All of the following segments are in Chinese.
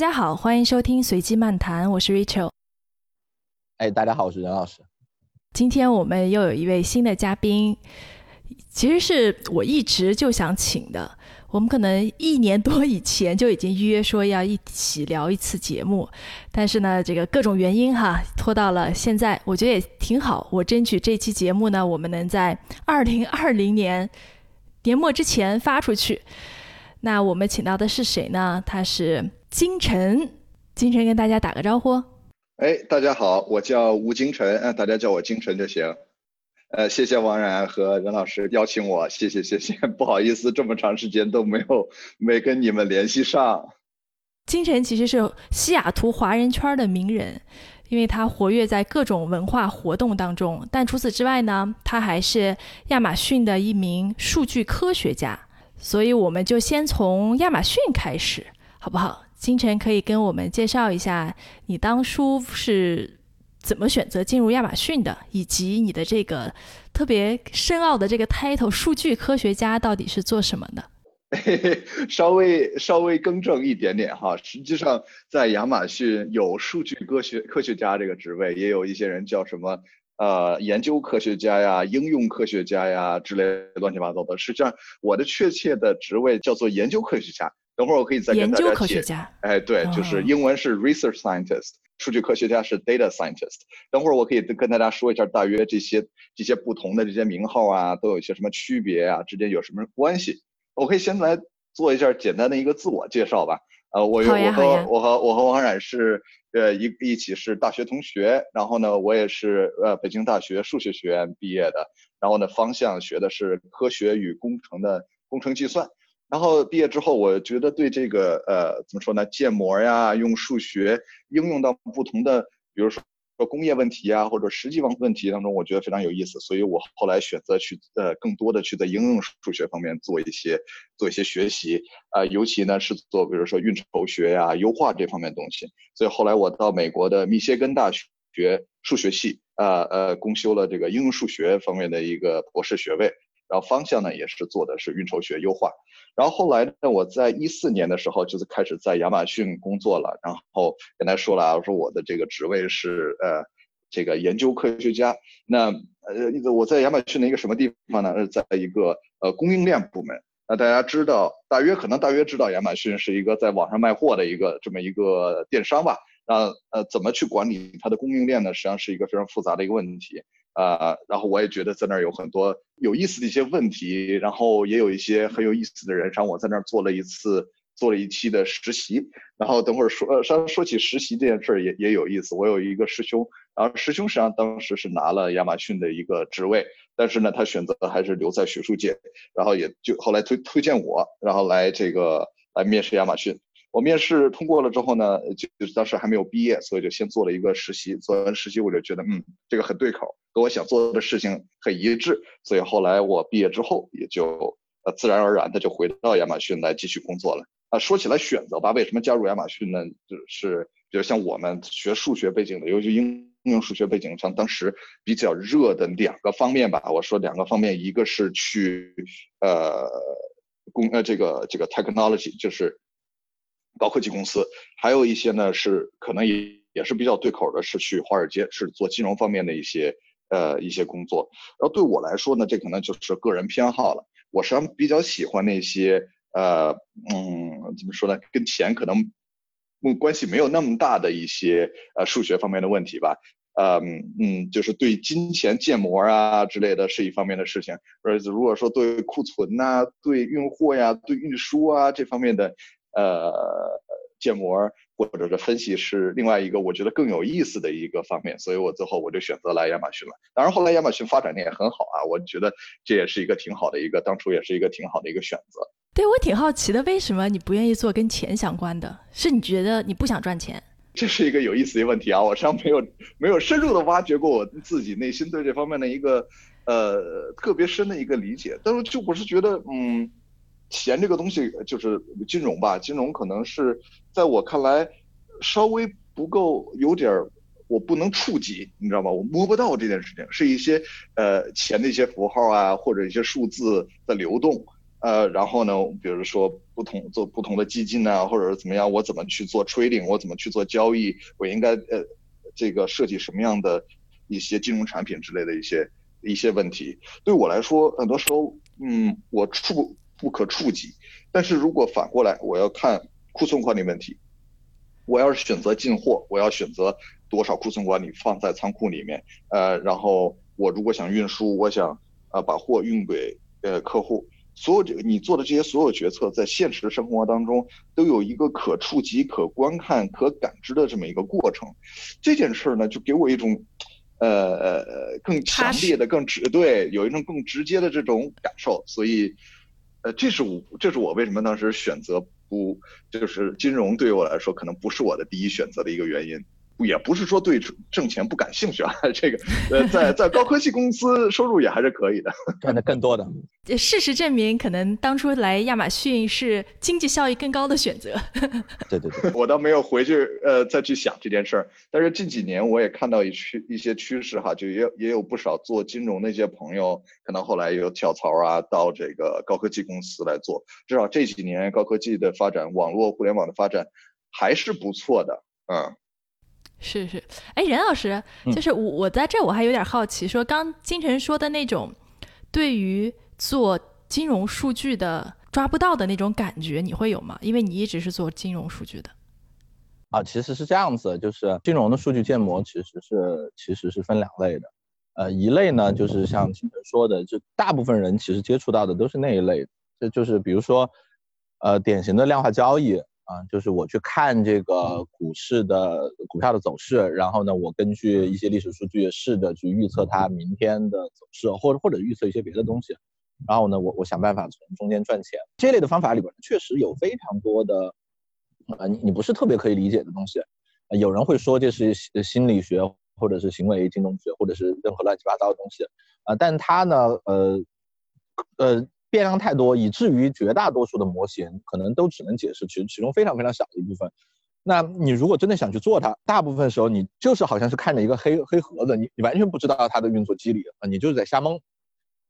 大家好，欢迎收听随机漫谈，我是 Rachel。哎，大家好，我是任老师。今天我们又有一位新的嘉宾，其实是我一直就想请的。我们可能一年多以前就已经预约说要一起聊一次节目，但是呢，这个各种原因哈，拖到了现在。我觉得也挺好，我争取这期节目呢，我们能在二零二零年年末之前发出去。那我们请到的是谁呢？他是。金晨，金晨跟大家打个招呼。哎，大家好，我叫吴金晨，嗯，大家叫我金晨就行。呃，谢谢王然和任老师邀请我，谢谢谢谢，不好意思，这么长时间都没有 没跟你们联系上。金晨其实是西雅图华人圈的名人，因为他活跃在各种文化活动当中，但除此之外呢，他还是亚马逊的一名数据科学家。所以我们就先从亚马逊开始，好不好？金晨可以跟我们介绍一下你当初是怎么选择进入亚马逊的，以及你的这个特别深奥的这个 title“ 数据科学家”到底是做什么的？稍微稍微更正一点点哈，实际上在亚马逊有数据科学科学家这个职位，也有一些人叫什么呃研究科学家呀、应用科学家呀之类乱七八糟的。实际上我的确切的职位叫做研究科学家。等会儿我可以再跟大家解。哎，对，就是英文是 research scientist，数据科学家是 data scientist。等会儿我可以跟大家说一下，大约这些这些不同的这些名号啊，都有一些什么区别啊，之间有什么关系？我可以先来做一下简单的一个自我介绍吧。呃，我我和我和我和王冉是呃一一起是大学同学，然后呢，我也是呃北京大学数学学院毕业的，然后呢方向学的是科学与工程的工程计算。然后毕业之后，我觉得对这个呃怎么说呢，建模呀，用数学应用到不同的，比如说工业问题啊，或者实际问问题当中，我觉得非常有意思。所以我后来选择去呃更多的去在应用数学方面做一些做一些学习啊，尤其呢是做比如说运筹学呀、优化这方面东西。所以后来我到美国的密歇根大学数学系呃呃攻修了这个应用数学方面的一个博士学位。然后方向呢也是做的是运筹学优化，然后后来呢，我在一四年的时候就是开始在亚马逊工作了，然后跟他说了啊，我说我的这个职位是呃这个研究科学家，那呃我在亚马逊的一个什么地方呢？是在一个呃供应链部门。那大家知道，大约可能大约知道亚马逊是一个在网上卖货的一个这么一个电商吧？那呃怎么去管理它的供应链呢？实际上是一个非常复杂的一个问题。呃，然后我也觉得在那儿有很多有意思的一些问题，然后也有一些很有意思的人，让我在那儿做了一次，做了一期的实习。然后等会儿说，呃，稍说起实习这件事儿也也有意思。我有一个师兄，然后师兄实际上当时是拿了亚马逊的一个职位，但是呢，他选择还是留在学术界，然后也就后来推推荐我，然后来这个来面试亚马逊。我面试通过了之后呢，就就是当时还没有毕业，所以就先做了一个实习。做完实习，我就觉得，嗯，这个很对口，跟我想做的事情很一致。所以后来我毕业之后，也就呃自然而然的就回到亚马逊来继续工作了。啊，说起来选择吧，为什么加入亚马逊呢？就是比如像我们学数学背景的，尤其应用数学背景，像当时比较热的两个方面吧。我说两个方面，一个是去呃工呃这个这个 technology，就是。高科技公司，还有一些呢是可能也也是比较对口的，是去华尔街，是做金融方面的一些呃一些工作。然后对我来说呢，这可能就是个人偏好了。我实际上比较喜欢那些呃嗯怎么说呢，跟钱可能关系没有那么大的一些呃数学方面的问题吧。嗯嗯，就是对金钱建模啊之类的是一方面的事情。而如果说对库存呐、对运货呀、对运输啊这方面的。呃，建模或者是分析是另外一个我觉得更有意思的一个方面，所以我最后我就选择来亚马逊了。当然后来亚马逊发展的也很好啊，我觉得这也是一个挺好的一个，当初也是一个挺好的一个选择。对我挺好奇的，为什么你不愿意做跟钱相关的？是你觉得你不想赚钱？这是一个有意思的问题啊，我实际上没有没有深入的挖掘过我自己内心对这方面的一个呃特别深的一个理解，但是就我是觉得嗯。钱这个东西就是金融吧，金融可能是在我看来稍微不够，有点儿我不能触及，你知道吗？我摸不到这件事情，是一些呃钱的一些符号啊，或者一些数字的流动，呃，然后呢，比如说不同做不同的基金啊，或者是怎么样，我怎么去做 trading，我怎么去做交易，我应该呃这个设计什么样的一些金融产品之类的一些一些问题，对我来说，很多时候，嗯，我触不可触及。但是如果反过来，我要看库存管理问题，我要是选择进货，我要选择多少库存管理放在仓库里面，呃，然后我如果想运输，我想啊把货运给呃客户。所有这个你做的这些所有决策，在现实生活当中都有一个可触及、可观看、可感知的这么一个过程。这件事儿呢，就给我一种，呃呃更强烈的、更直对，有一种更直接的这种感受。所以，呃，这是我这是我为什么当时选择不就是金融对于我来说可能不是我的第一选择的一个原因。也不是说对挣钱不感兴趣啊，这个呃，在在高科技公司收入也还是可以的，赚的更多的。事实证明，可能当初来亚马逊是经济效益更高的选择。对对对，我倒没有回去呃再去想这件事儿，但是近几年我也看到一趋一些趋势哈，就也也有不少做金融的一些朋友，可能后来有跳槽啊，到这个高科技公司来做。至少这几年高科技的发展，网络互联网的发展还是不错的，嗯。是是，哎，任老师，就是我我在这我还有点好奇，说刚金晨说的那种，对于做金融数据的抓不到的那种感觉，你会有吗？因为你一直是做金融数据的。啊，其实是这样子，就是金融的数据建模其实是其实是分两类的，呃，一类呢就是像金晨说的，就大部分人其实接触到的都是那一类，这就是比如说，呃，典型的量化交易。啊，就是我去看这个股市的股票的走势，然后呢，我根据一些历史数据试着去预测它明天的走势，或者或者预测一些别的东西，然后呢，我我想办法从中间赚钱。这类的方法里边确实有非常多的，呃，你你不是特别可以理解的东西。有人会说这是心理学，或者是行为金融学，或者是任何乱七八糟的东西，啊，但它呢，呃，呃。变量太多，以至于绝大多数的模型可能都只能解释其其中非常非常小的一部分。那你如果真的想去做它，大部分时候你就是好像是看着一个黑黑盒子，你你完全不知道它的运作机理啊，你就是在瞎蒙。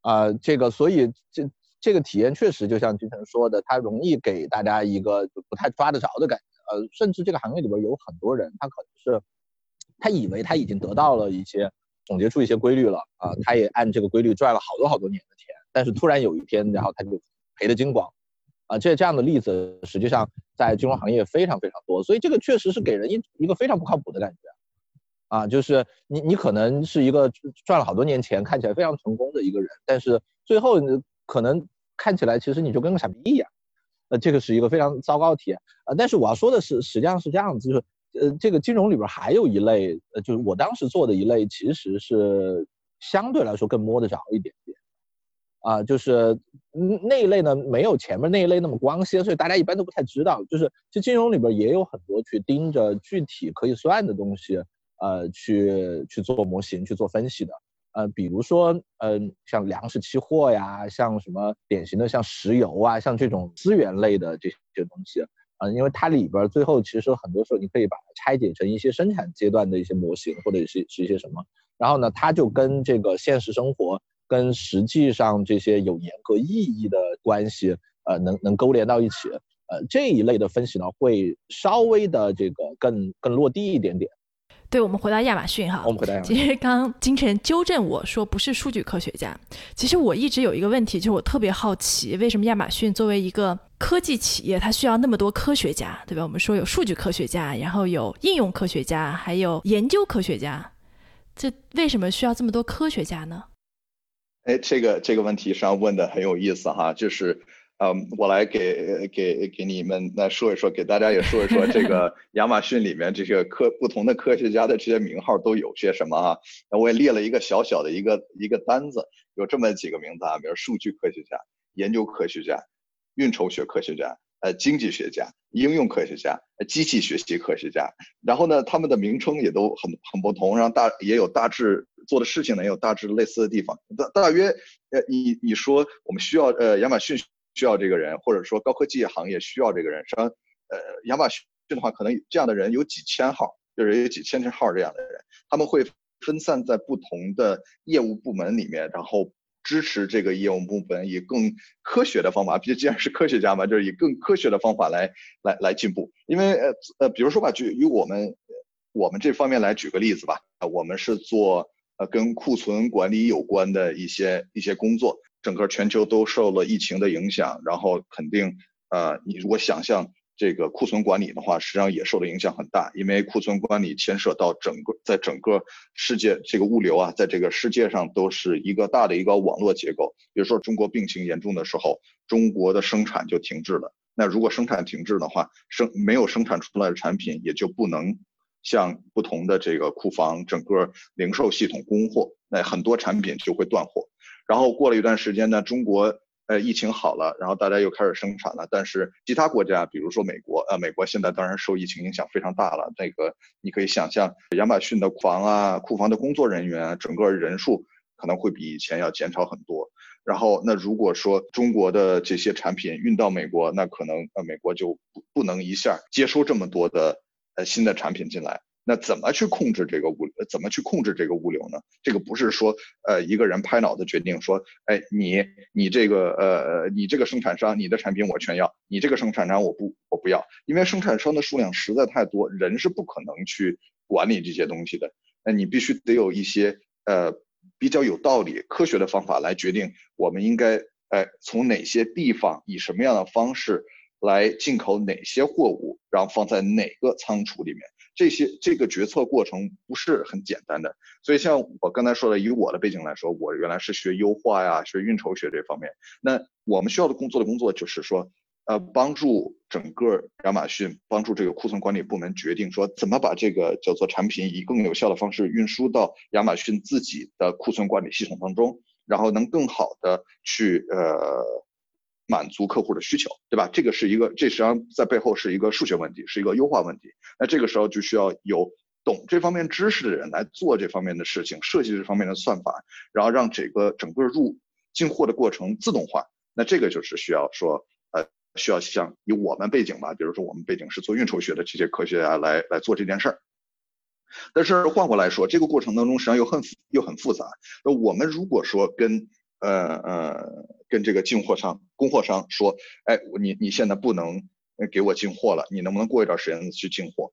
啊，这个所以这这个体验确实就像金晨说的，它容易给大家一个就不太抓得着的感觉。呃，甚至这个行业里边有很多人，他可能是他以为他已经得到了一些总结出一些规律了啊，他也按这个规律赚了好多好多年的钱。但是突然有一天，然后他就赔的精光，啊，这这样的例子实际上在金融行业非常非常多，所以这个确实是给人一一个非常不靠谱的感觉，啊，就是你你可能是一个赚了好多年钱，看起来非常成功的一个人，但是最后可能看起来其实你就跟个傻逼一样，呃，这个是一个非常糟糕的体验啊。但是我要说的是，实际上是这样子，就是呃，这个金融里边还有一类，呃，就是我当时做的一类，其实是相对来说更摸得着一点点。啊，就是那一类呢，没有前面那一类那么光鲜，所以大家一般都不太知道。就是其实金融里边也有很多去盯着具体可以算的东西，呃，去去做模型、去做分析的。呃，比如说，嗯，像粮食期货呀，像什么典型的像石油啊，像这种资源类的这些东西，啊，因为它里边最后其实很多时候你可以把它拆解成一些生产阶段的一些模型，或者是是一些什么，然后呢，它就跟这个现实生活。跟实际上这些有严格意义的关系，呃，能能勾连到一起，呃，这一类的分析呢，会稍微的这个更更落地一点点。对，我们回到亚马逊哈，我们回到亚马逊。其实刚金晨纠正我说不是数据科学家，其实我一直有一个问题，就是我特别好奇，为什么亚马逊作为一个科技企业，它需要那么多科学家，对吧？我们说有数据科学家，然后有应用科学家，还有研究科学家，这为什么需要这么多科学家呢？哎，这个这个问题上问的很有意思哈，就是，嗯，我来给给给你们来说一说，给大家也说一说这个 亚马逊里面这些科不同的科学家的这些名号都有些什么哈。那我也列了一个小小的一个一个单子，有这么几个名字啊，比如数据科学家、研究科学家、运筹学科学家。呃，经济学家、应用科学家、机器学习科学家，然后呢，他们的名称也都很很不同，然后大也有大致做的事情呢，也有大致类似的地方。大大约，呃，你你说我们需要呃亚马逊需要这个人，或者说高科技行业需要这个人，实际上，呃，亚马逊的话，可能这样的人有几千号，就是有几千号这样的人，他们会分散在不同的业务部门里面，然后支持这个业务部门以更科学的方法，毕竟既然是科学家嘛，就是以更科学的方法来来来进步。因为呃呃，比如说吧，举以我们我们这方面来举个例子吧，我们是做呃跟库存管理有关的一些一些工作，整个全球都受了疫情的影响，然后肯定呃，你如果想象。这个库存管理的话，实际上也受的影响很大，因为库存管理牵涉到整个在整个世界这个物流啊，在这个世界上都是一个大的一个网络结构。比如说中国病情严重的时候，中国的生产就停滞了。那如果生产停滞的话，生没有生产出来的产品，也就不能向不同的这个库房、整个零售系统供货，那很多产品就会断货。然后过了一段时间呢，中国。呃，疫情好了，然后大家又开始生产了。但是其他国家，比如说美国，呃，美国现在当然受疫情影响非常大了。那个你可以想象，亚马逊的库房啊，库房的工作人员，整个人数可能会比以前要减少很多。然后，那如果说中国的这些产品运到美国，那可能呃，美国就不不能一下接收这么多的呃新的产品进来。那怎么去控制这个物？怎么去控制这个物流呢？这个不是说，呃，一个人拍脑子决定说，哎，你你这个呃，你这个生产商，你的产品我全要，你这个生产商我不我不要，因为生产商的数量实在太多，人是不可能去管理这些东西的。那你必须得有一些呃比较有道理、科学的方法来决定，我们应该哎从哪些地方以什么样的方式来进口哪些货物，然后放在哪个仓储里面。这些这个决策过程不是很简单的，所以像我刚才说的，以我的背景来说，我原来是学优化呀，学运筹学这方面。那我们需要的工作的工作就是说，呃，帮助整个亚马逊，帮助这个库存管理部门决定说，怎么把这个叫做产品以更有效的方式运输到亚马逊自己的库存管理系统当中，然后能更好的去呃。满足客户的需求，对吧？这个是一个，这实际上在背后是一个数学问题，是一个优化问题。那这个时候就需要有懂这方面知识的人来做这方面的事情，设计这方面的算法，然后让这个整个入进货的过程自动化。那这个就是需要说，呃，需要像以我们背景吧，比如说我们背景是做运筹学的这些科学家来来做这件事儿。但是换过来说，这个过程当中实际上又很又很复杂。那我们如果说跟呃呃，跟这个进货商、供货商说，哎，你你现在不能给我进货了，你能不能过一段时间去进货？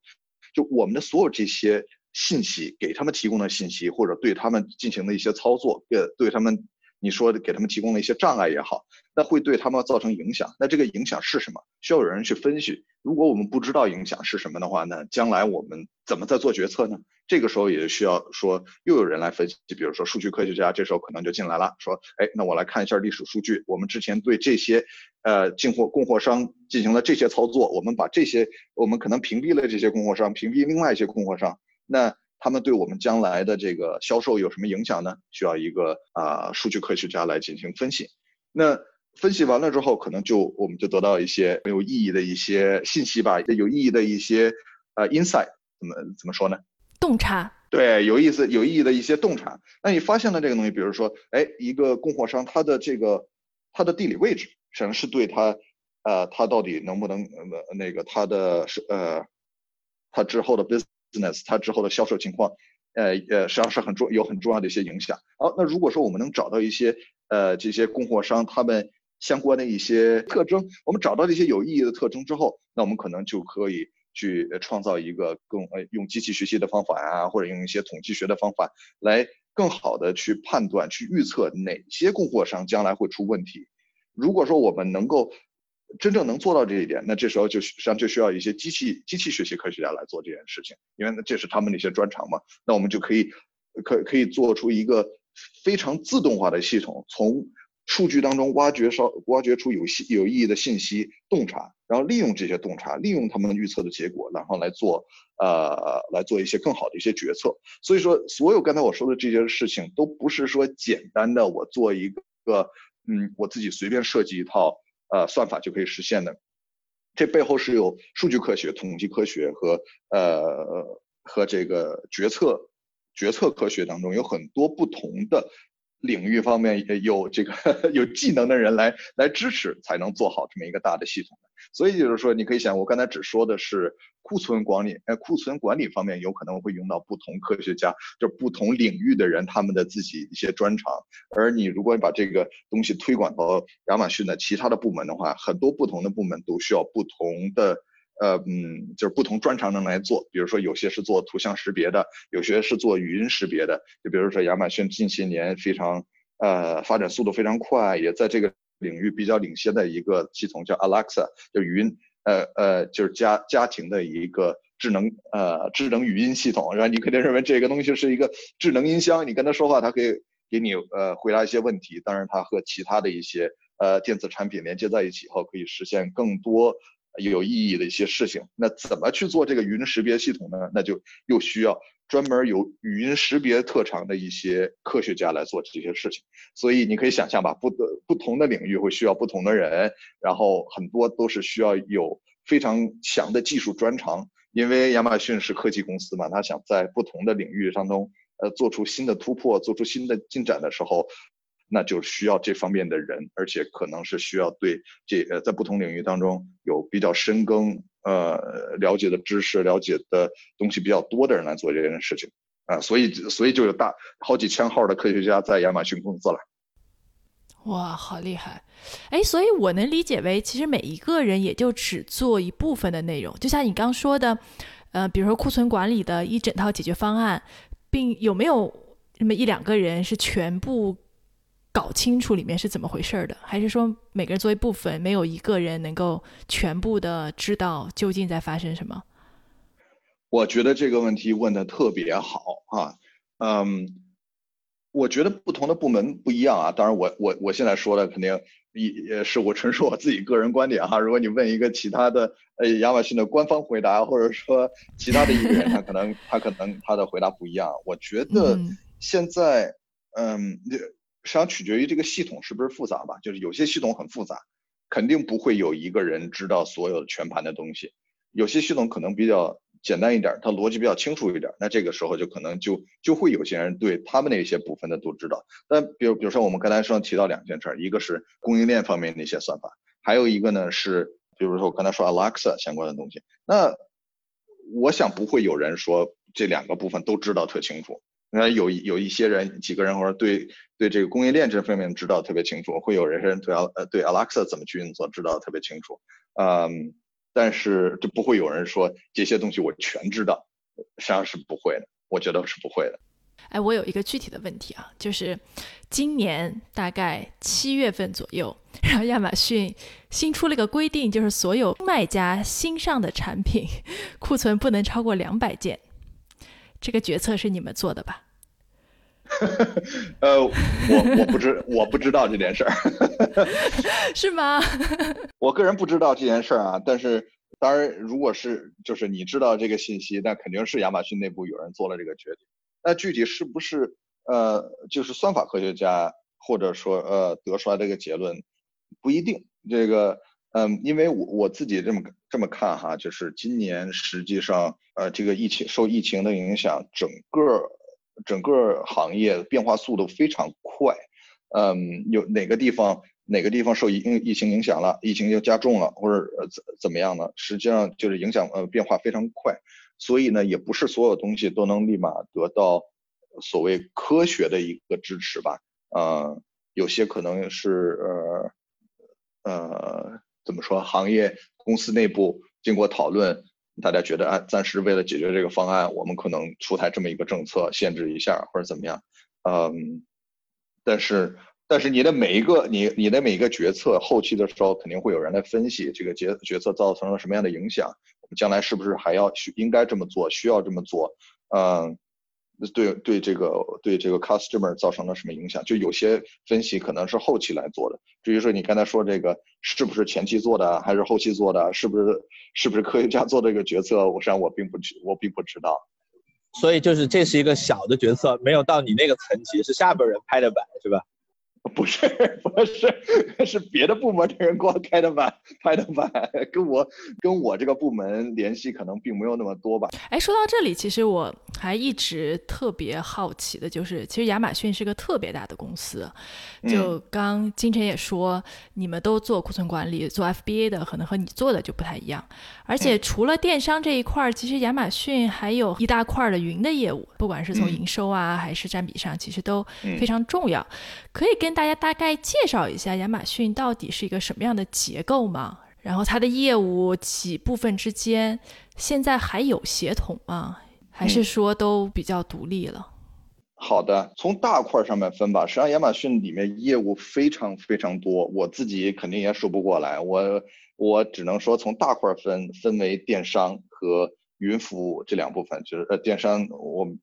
就我们的所有这些信息，给他们提供的信息，或者对他们进行的一些操作，呃，对他们。你说的给他们提供了一些障碍也好，那会对他们造成影响。那这个影响是什么？需要有人去分析。如果我们不知道影响是什么的话，那将来我们怎么再做决策呢？这个时候也需要说又有人来分析，比如说数据科学家，这时候可能就进来了，说，哎，那我来看一下历史数据，我们之前对这些呃进货供货商进行了这些操作，我们把这些我们可能屏蔽了这些供货商，屏蔽另外一些供货商，那。他们对我们将来的这个销售有什么影响呢？需要一个啊数据科学家来进行分析。那分析完了之后，可能就我们就得到一些很有意义的一些信息吧，有意义的一些呃 insight，怎么怎么说呢？洞察。对，有意思有意义的一些洞察。那你发现了这个东西，比如说，哎，一个供货商他的这个他的地理位置，实际上是对他呃他到底能不能呃那个他的是呃他之后的 business。business 它之后的销售情况，呃呃，实际上是很重有很重要的一些影响。好，那如果说我们能找到一些呃这些供货商他们相关的一些特征，我们找到这些有意义的特征之后，那我们可能就可以去创造一个更呃用机器学习的方法啊，或者用一些统计学的方法来更好的去判断、去预测哪些供货商将来会出问题。如果说我们能够真正能做到这一点，那这时候就实际上就需要一些机器机器学习科学家来做这件事情，因为这是他们的一些专长嘛。那我们就可以可可以做出一个非常自动化的系统，从数据当中挖掘稍挖掘出有信有意义的信息，洞察，然后利用这些洞察，利用他们预测的结果，然后来做呃来做一些更好的一些决策。所以说，所有刚才我说的这些事情，都不是说简单的我做一个嗯我自己随便设计一套。呃，算法就可以实现的，这背后是有数据科学、统计科学和呃和这个决策决策科学当中有很多不同的领域方面有这个 有技能的人来来支持，才能做好这么一个大的系统。所以就是说，你可以想，我刚才只说的是库存管理，呃，库存管理方面有可能会用到不同科学家，就不同领域的人他们的自己一些专长。而你如果把这个东西推广到亚马逊的其他的部门的话，很多不同的部门都需要不同的，呃，嗯，就是不同专长的来做。比如说，有些是做图像识别的，有些是做语音识别的。就比如说，亚马逊近些年非常，呃，发展速度非常快，也在这个。领域比较领先的一个系统叫 Alexa，就语音，呃呃，就是家家庭的一个智能呃智能语音系统。然后你肯定认为这个东西是一个智能音箱，你跟它说话，它可以给你呃回答一些问题。当然，它和其他的一些呃电子产品连接在一起后，可以实现更多有意义的一些事情。那怎么去做这个语音识别系统呢？那就又需要。专门有语音识别特长的一些科学家来做这些事情，所以你可以想象吧，不的不同的领域会需要不同的人，然后很多都是需要有非常强的技术专长，因为亚马逊是科技公司嘛，他想在不同的领域当中，呃，做出新的突破，做出新的进展的时候。那就需要这方面的人，而且可能是需要对这呃在不同领域当中有比较深耕呃了解的知识、了解的东西比较多的人来做这件事情啊，所以所以就有大好几千号的科学家在亚马逊工作了。哇，好厉害！哎，所以我能理解为，其实每一个人也就只做一部分的内容，就像你刚说的，呃，比如说库存管理的一整套解决方案，并有没有那么一两个人是全部。搞清楚里面是怎么回事的，还是说每个人作为部分，没有一个人能够全部的知道究竟在发生什么？我觉得这个问题问的特别好啊，嗯，我觉得不同的部门不一样啊。当然，我我我现在说的肯定也是我纯属我自己个人观点哈。如果你问一个其他的呃亚马逊的官方回答，或者说其他的一个人，他可能他可能他的回答不一样。我觉得现在嗯。实际上取决于这个系统是不是复杂吧，就是有些系统很复杂，肯定不会有一个人知道所有全盘的东西。有些系统可能比较简单一点，它逻辑比较清楚一点，那这个时候就可能就就会有些人对他们那些部分的都知道。但比如比如说我们刚才说提到两件事，一个是供应链方面的一些算法，还有一个呢是比如说我刚才说 Alexa 相关的东西。那我想不会有人说这两个部分都知道特清楚。那有有一些人几个人或者对对这个供应链这方面知道特别清楚，会有人对呃对 Alexa 怎么去运作知道特别清楚，嗯，但是就不会有人说这些东西我全知道，实际上是不会的，我觉得是不会的。哎，我有一个具体的问题啊，就是今年大概七月份左右，然后亚马逊新出了个规定，就是所有卖家新上的产品 库存不能超过两百件。这个决策是你们做的吧？呃，我我不知我不知道这件事儿，是吗？我个人不知道这件事儿啊，但是当然，如果是就是你知道这个信息，那肯定是亚马逊内部有人做了这个决定。那具体是不是呃，就是算法科学家或者说呃得出来这个结论不一定。这个嗯，因为我我自己这么这么看哈，就是今年实际上。呃，这个疫情受疫情的影响，整个整个行业变化速度非常快。嗯，有哪个地方哪个地方受疫疫情影响了，疫情又加重了，或者怎怎么样呢？实际上就是影响呃变化非常快，所以呢，也不是所有东西都能立马得到所谓科学的一个支持吧。呃，有些可能是呃呃怎么说，行业公司内部经过讨论。大家觉得啊，暂时为了解决这个方案，我们可能出台这么一个政策，限制一下或者怎么样，嗯，但是但是你的每一个你你的每一个决策，后期的时候肯定会有人来分析这个决决策造成了什么样的影响，我们将来是不是还要需应该这么做，需要这么做，嗯。那对对，这个对这个 customer 造成了什么影响？就有些分析可能是后期来做的。至于说你刚才说这个是不是前期做的，还是后期做的，是不是是不是科学家做这个决策？我实际上我并不知，我并不知道。所以就是这是一个小的决策，没有到你那个层级，是下边人拍的板，是吧？不 是不是，是别的部门的人给我开的板拍 的板，跟我跟我这个部门联系可能并没有那么多吧。哎，说到这里，其实我还一直特别好奇的，就是其实亚马逊是个特别大的公司。就刚金晨也说，你们都做库存管理、做 FBA 的，可能和你做的就不太一样。而且除了电商这一块儿，其实亚马逊还有一大块的云的业务，不管是从营收啊还是占比上，其实都非常重要。可以跟大家大概介绍一下亚马逊到底是一个什么样的结构吗？然后它的业务几部分之间现在还有协同吗？还是说都比较独立了？好的，从大块上面分吧。实际上，亚马逊里面业务非常非常多，我自己肯定也数不过来。我我只能说从大块分，分为电商和云服务这两部分。就是呃，电商我们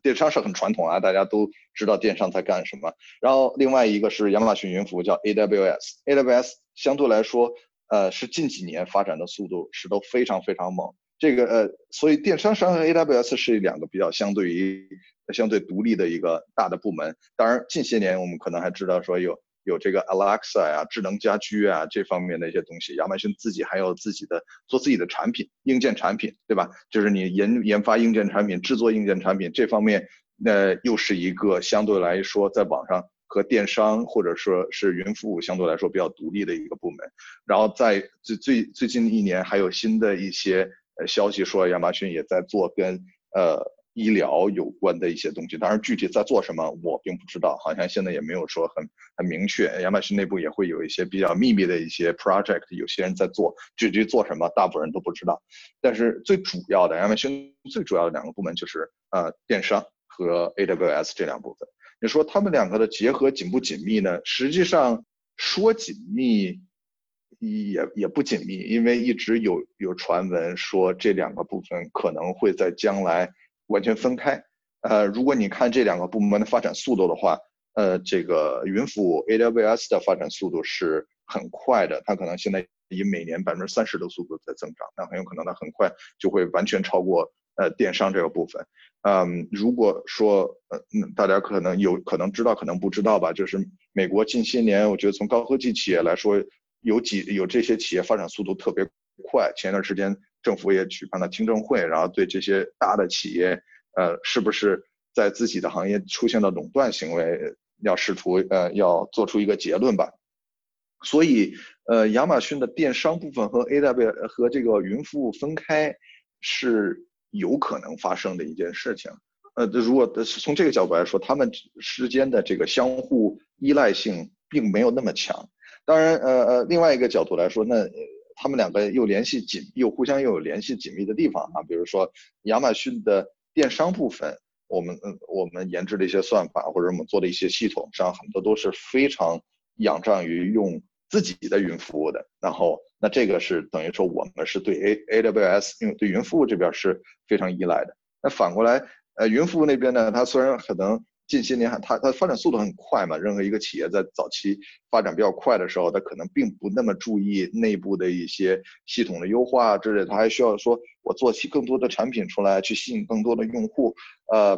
电商是很传统啊，大家都知道电商在干什么。然后另外一个是亚马逊云服务，叫 AWS，AWS 相对来说，呃，是近几年发展的速度是都非常非常猛。这个呃，所以电商商和 AWS 是两个比较相对于相对独立的一个大的部门。当然，近些年我们可能还知道说有有这个 Alexa 呀、智能家居啊这方面的一些东西。亚马逊自己还有自己的做自己的产品，硬件产品，对吧？就是你研研发硬件产品、制作硬件产品这方面，那又是一个相对来说在网上和电商或者说是云服务相对来说比较独立的一个部门。然后在最最最近一年还有新的一些。呃，消息说亚马逊也在做跟呃医疗有关的一些东西，当然具体在做什么我并不知道，好像现在也没有说很很明确。亚马逊内部也会有一些比较秘密的一些 project，有些人在做，具体做什么大部分人都不知道。但是最主要的亚马逊最主要的两个部门就是呃电商和 AWS 这两部分。你说他们两个的结合紧不紧密呢？实际上说紧密。也也不紧密，因为一直有有传闻说这两个部分可能会在将来完全分开。呃，如果你看这两个部门的发展速度的话，呃，这个云服务 AWS 的发展速度是很快的，它可能现在以每年百分之三十的速度在增长，那很有可能它很快就会完全超过呃电商这个部分。嗯，如果说呃，大家可能有可能知道，可能不知道吧，就是美国近些年，我觉得从高科技企业来说。有几有这些企业发展速度特别快，前一段时间政府也举办了听证会，然后对这些大的企业，呃，是不是在自己的行业出现了垄断行为，要试图呃要做出一个结论吧。所以，呃，亚马逊的电商部分和 AW 和这个云服务分开是有可能发生的一件事情。呃，如果从这个角度来说，他们之间的这个相互依赖性并没有那么强。当然，呃呃，另外一个角度来说，那他们两个又联系紧，又互相又有联系紧密的地方啊。比如说，亚马逊的电商部分，我们嗯我们研制的一些算法，或者我们做的一些系统，上很多都是非常仰仗于用自己的云服务的。然后，那这个是等于说我们是对 A A W S 因为对云服务这边是非常依赖的。那反过来，呃，云服务那边呢，它虽然可能。近些年，它它发展速度很快嘛。任何一个企业在早期发展比较快的时候，它可能并不那么注意内部的一些系统的优化之类，它还需要说我做起更多的产品出来，去吸引更多的用户。呃，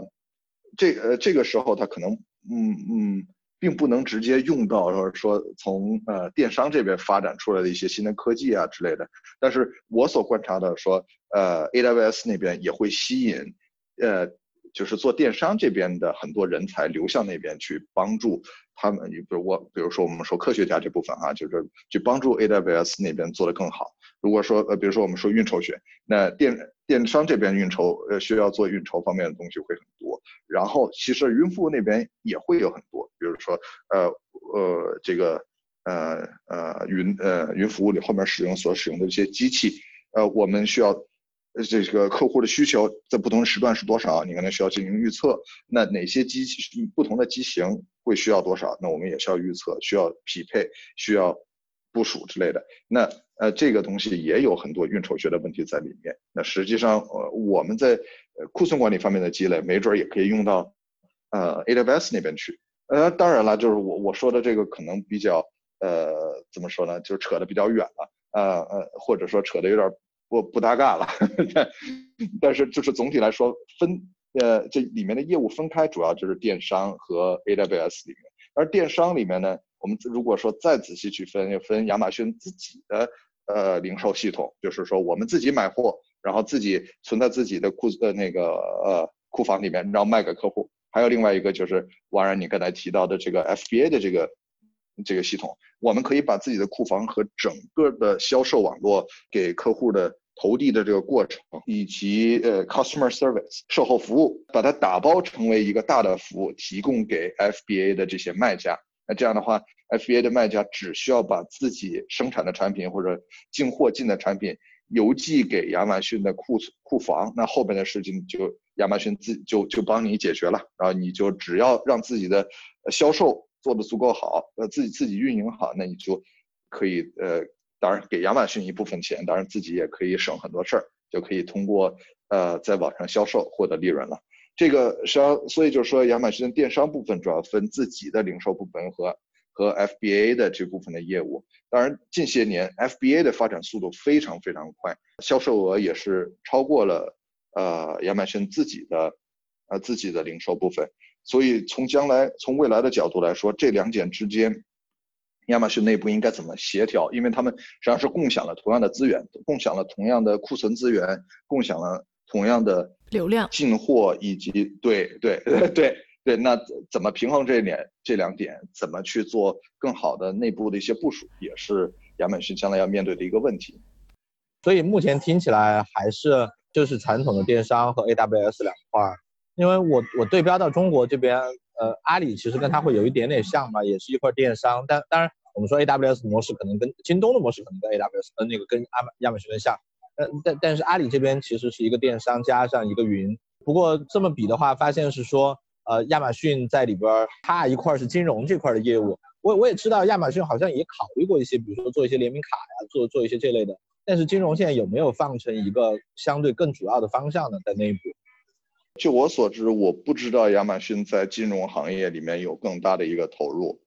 这呃这个时候，它可能嗯嗯，并不能直接用到，或者说从呃电商这边发展出来的一些新的科技啊之类的。但是我所观察的说，呃，AWS 那边也会吸引，呃。就是做电商这边的很多人才流向那边去帮助他们，你比如我，比如说我们说科学家这部分啊，就是去帮助 AWS 那边做得更好。如果说呃，比如说我们说运筹学，那电电商这边运筹呃需要做运筹方面的东西会很多。然后其实云服务那边也会有很多，比如说呃呃这个呃呃云呃云服务里后面使用所使用的这些机器，呃我们需要。这个客户的需求在不同时段是多少？你可能需要进行预测。那哪些机器不同的机型会需要多少？那我们也需要预测，需要匹配，需要部署之类的。那呃，这个东西也有很多运筹学的问题在里面。那实际上，呃，我们在呃库存管理方面的积累，没准也可以用到呃 AWS 那边去。呃，当然了，就是我我说的这个可能比较呃怎么说呢？就是扯的比较远了。呃呃，或者说扯的有点。不不搭嘎了，但是就是总体来说分呃这里面的业务分开，主要就是电商和 AWS 里面。而电商里面呢，我们如果说再仔细去分，要分亚马逊自己的呃零售系统，就是说我们自己买货，然后自己存在自己的库呃那个呃库房里面，然后卖给客户。还有另外一个就是王然你刚才提到的这个 FBA 的这个这个系统，我们可以把自己的库房和整个的销售网络给客户的投递的这个过程，以及呃 customer service 售后服务，把它打包成为一个大的服务，提供给 FBA 的这些卖家。那这样的话，FBA 的卖家只需要把自己生产的产品或者进货进的产品邮寄给亚马逊的库库房，那后边的事情就亚马逊自就就帮你解决了。然后你就只要让自己的销售做得足够好，呃，自己自己运营好，那你就可以呃，当然给亚马逊一部分钱，当然自己也可以省很多事儿，就可以通过呃在网上销售获得利润了。这个实际上，所以就是说，亚马逊电商部分主要分自己的零售部分和和 FBA 的这部分的业务。当然，近些年 FBA 的发展速度非常非常快，销售额也是超过了呃亚马逊自己的呃自己的零售部分。所以从将来从未来的角度来说，这两点之间，亚马逊内部应该怎么协调？因为他们实际上是共享了同样的资源，共享了同样的库存资源，共享了同样的。流量进货以及对对对对，那怎么平衡这一点这两点？怎么去做更好的内部的一些部署，也是亚马逊将来要面对的一个问题。所以目前听起来还是就是传统的电商和 AWS 两块儿，因为我我对标到中国这边，呃，阿里其实跟它会有一点点像吧，也是一块电商，但当然我们说 AWS 模式可能跟京东的模式可能跟 AWS 呃那个跟亚马亚马逊的像。呃，但但是阿里这边其实是一个电商加上一个云，不过这么比的话，发现是说，呃，亚马逊在里边儿，它一块是金融这块的业务。我我也知道亚马逊好像也考虑过一些，比如说做一些联名卡呀，做做一些这类的。但是金融现在有没有放成一个相对更主要的方向呢？在内部？就我所知，我不知道亚马逊在金融行业里面有更大的一个投入。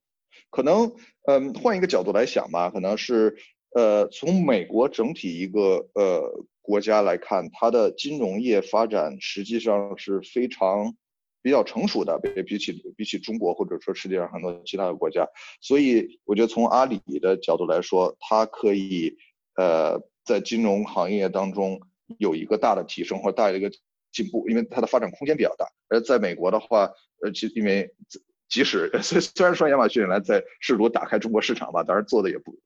可能，嗯，换一个角度来想吧，可能是。呃，从美国整体一个呃国家来看，它的金融业发展实际上是非常比较成熟的，比比起比起中国或者说世界上很多其他的国家，所以我觉得从阿里的角度来说，它可以呃在金融行业当中有一个大的提升或大的一个进步，因为它的发展空间比较大。而在美国的话，呃，其因为即使 虽虽然说亚马逊来在试图打开中国市场吧，当然做的也不。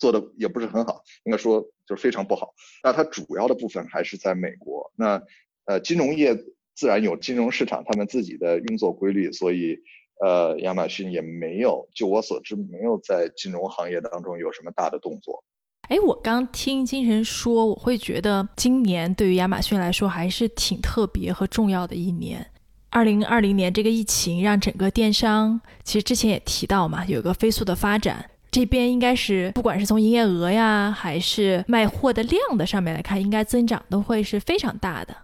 做的也不是很好，应该说就是非常不好。那它主要的部分还是在美国。那呃，金融业自然有金融市场他们自己的运作规律，所以呃，亚马逊也没有，就我所知，没有在金融行业当中有什么大的动作。哎，我刚听金晨说，我会觉得今年对于亚马逊来说还是挺特别和重要的一年。二零二零年这个疫情让整个电商，其实之前也提到嘛，有个飞速的发展。这边应该是，不管是从营业额呀，还是卖货的量的上面来看，应该增长都会是非常大的。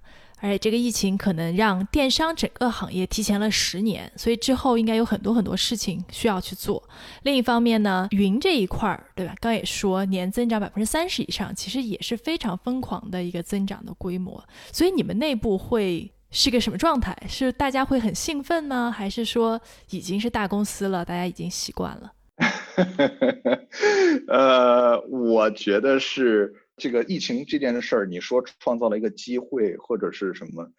而且这个疫情可能让电商整个行业提前了十年，所以之后应该有很多很多事情需要去做。另一方面呢，云这一块儿，对吧？刚也说年增长百分之三十以上，其实也是非常疯狂的一个增长的规模。所以你们内部会是个什么状态？是大家会很兴奋呢，还是说已经是大公司了，大家已经习惯了？呃，我觉得是这个疫情这件事儿，你说创造了一个机会或者是什么，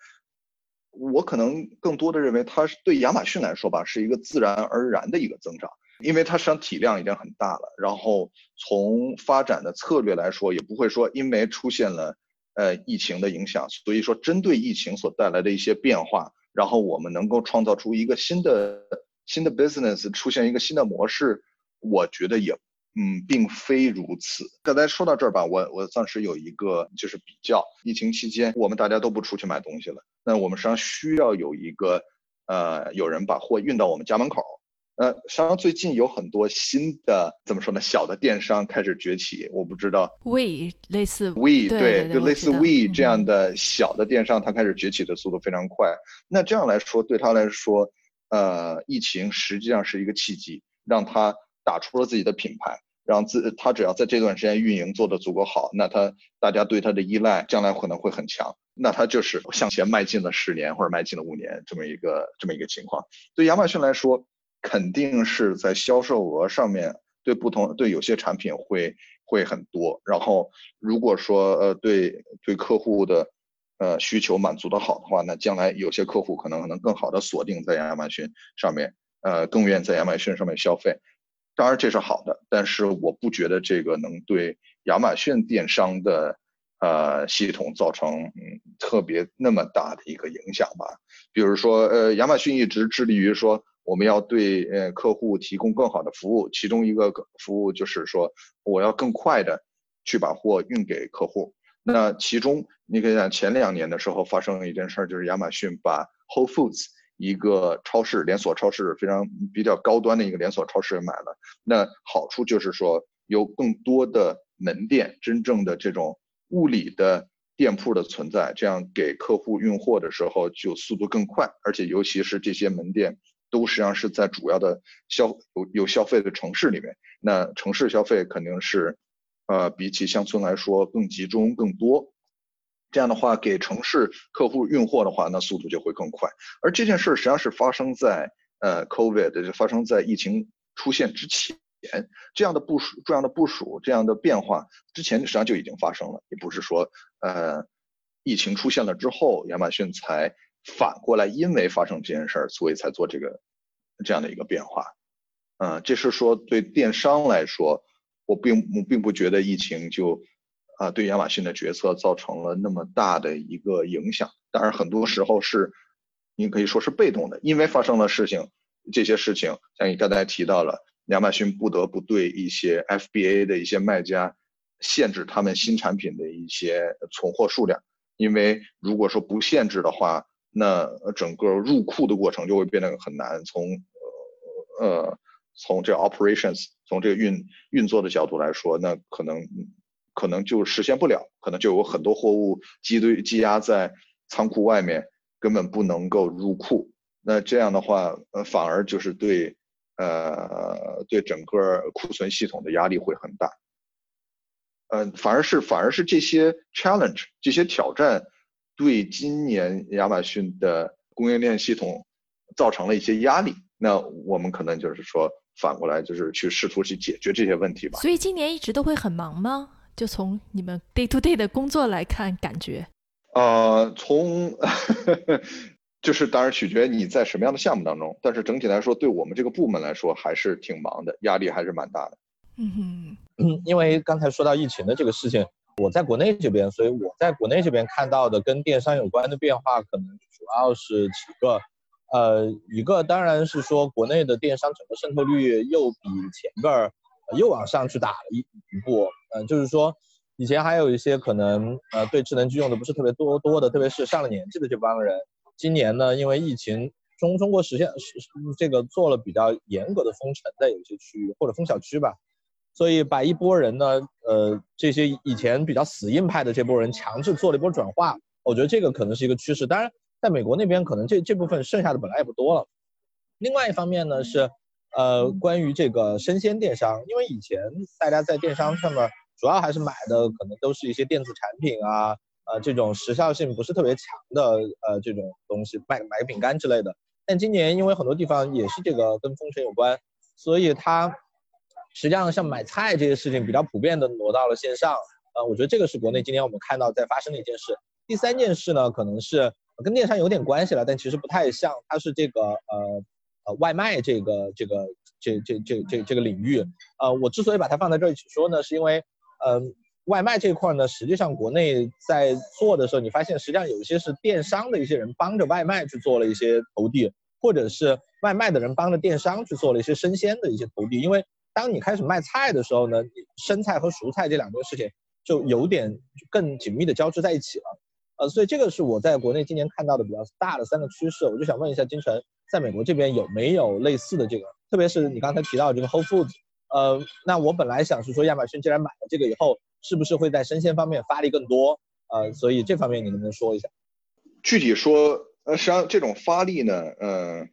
我可能更多的认为它是对亚马逊来说吧，是一个自然而然的一个增长，因为它实际上体量已经很大了，然后从发展的策略来说，也不会说因为出现了呃疫情的影响，所以说针对疫情所带来的一些变化，然后我们能够创造出一个新的。新的 business 出现一个新的模式，我觉得也，嗯，并非如此。刚才说到这儿吧，我我暂时有一个就是比较，疫情期间我们大家都不出去买东西了，那我们实际上需要有一个，呃，有人把货运到我们家门口。呃，实际上最近有很多新的怎么说呢，小的电商开始崛起。我不知道，We 类似 We 对，就类似 We 这样的小的电商，它开始崛起的速度非常快。那这样来说，对他来说。呃，疫情实际上是一个契机，让他打出了自己的品牌，让自他只要在这段时间运营做得足够好，那他大家对他的依赖将来可能会很强，那他就是向前迈进了十年或者迈进了五年这么一个这么一个情况。对亚马逊来说，肯定是在销售额上面对不同对有些产品会会很多，然后如果说呃对对客户的呃需求满足的好的话，那将来有些客户可能能更好的锁定在亚马逊上面，呃，更愿在亚马逊上面消费。当然这是好的，但是我不觉得这个能对亚马逊电商的呃系统造成嗯特别那么大的一个影响吧。比如说，呃，亚马逊一直致力于说我们要对呃客户提供更好的服务，其中一个服务就是说我要更快的去把货运给客户。那其中你可以想前两年的时候发生了一件事儿，就是亚马逊把 Whole Foods。一个超市连锁超市非常比较高端的一个连锁超市买了，那好处就是说有更多的门店，真正的这种物理的店铺的存在，这样给客户运货的时候就速度更快，而且尤其是这些门店都实际上是在主要的消有有消费的城市里面，那城市消费肯定是，呃，比起乡村来说更集中更多。这样的话，给城市客户运货的话，那速度就会更快。而这件事实际上是发生在呃，COVID 就发生在疫情出现之前。这样的部署、这样的部署、这样的变化之前实际上就已经发生了，也不是说呃，疫情出现了之后，亚马逊才反过来因为发生这件事儿，所以才做这个这样的一个变化。嗯，这是说对电商来说，我并我并不觉得疫情就。啊，对亚马逊的决策造成了那么大的一个影响。当然，很多时候是，你可以说是被动的，因为发生了事情，这些事情像你刚才提到了，亚马逊不得不对一些 FBA 的一些卖家限制他们新产品的一些存货数量，因为如果说不限制的话，那整个入库的过程就会变得很难。从呃呃，从这 operations，从这个运运作的角度来说，那可能。可能就实现不了，可能就有很多货物积堆积压在仓库外面，根本不能够入库。那这样的话，呃，反而就是对，呃，对整个库存系统的压力会很大。呃，反而是反而是这些 challenge 这些挑战，对今年亚马逊的供应链系统造成了一些压力。那我们可能就是说，反过来就是去试图去解决这些问题吧。所以今年一直都会很忙吗？就从你们 day to day 的工作来看，感觉，呃，从 就是当然取决你在什么样的项目当中，但是整体来说，对我们这个部门来说还是挺忙的，压力还是蛮大的。嗯哼，嗯，因为刚才说到疫情的这个事情，我在国内这边，所以我在国内这边看到的跟电商有关的变化，可能主要是几个，呃，一个当然是说国内的电商整个渗透率又比前边儿。又往上去打了一一步，嗯，就是说，以前还有一些可能，呃，对智能机用的不是特别多多的，特别是上了年纪的这帮人，今年呢，因为疫情，中中国实现是这个做了比较严格的封城，在有些区域或者封小区吧，所以把一波人呢，呃，这些以前比较死硬派的这波人强制做了一波转化，我觉得这个可能是一个趋势。当然，在美国那边可能这这部分剩下的本来也不多了。另外一方面呢是。呃，关于这个生鲜电商，因为以前大家在电商上面主要还是买的可能都是一些电子产品啊，呃，这种时效性不是特别强的呃这种东西，买买个饼干之类的。但今年因为很多地方也是这个跟封城有关，所以它实际上像买菜这些事情比较普遍的挪到了线上。呃，我觉得这个是国内今年我们看到在发生的一件事。第三件事呢，可能是跟电商有点关系了，但其实不太像，它是这个呃。呃，外卖这个这个这这这这这个领域，呃，我之所以把它放在这一起说呢，是因为，嗯，外卖这块呢，实际上国内在做的时候，你发现实际上有一些是电商的一些人帮着外卖去做了一些投递，或者是外卖的人帮着电商去做了一些生鲜的一些投递。因为当你开始卖菜的时候呢，生菜和熟菜这两件事情就有点更紧密的交织在一起了。呃，所以这个是我在国内今年看到的比较大的三个趋势，我就想问一下金晨。在美国这边有没有类似的这个？特别是你刚才提到这个 Whole Foods，呃，那我本来想是说，亚马逊既然买了这个以后，是不是会在生鲜方面发力更多？呃，所以这方面你能不能说一下？具体说，呃，实际上这种发力呢，呃，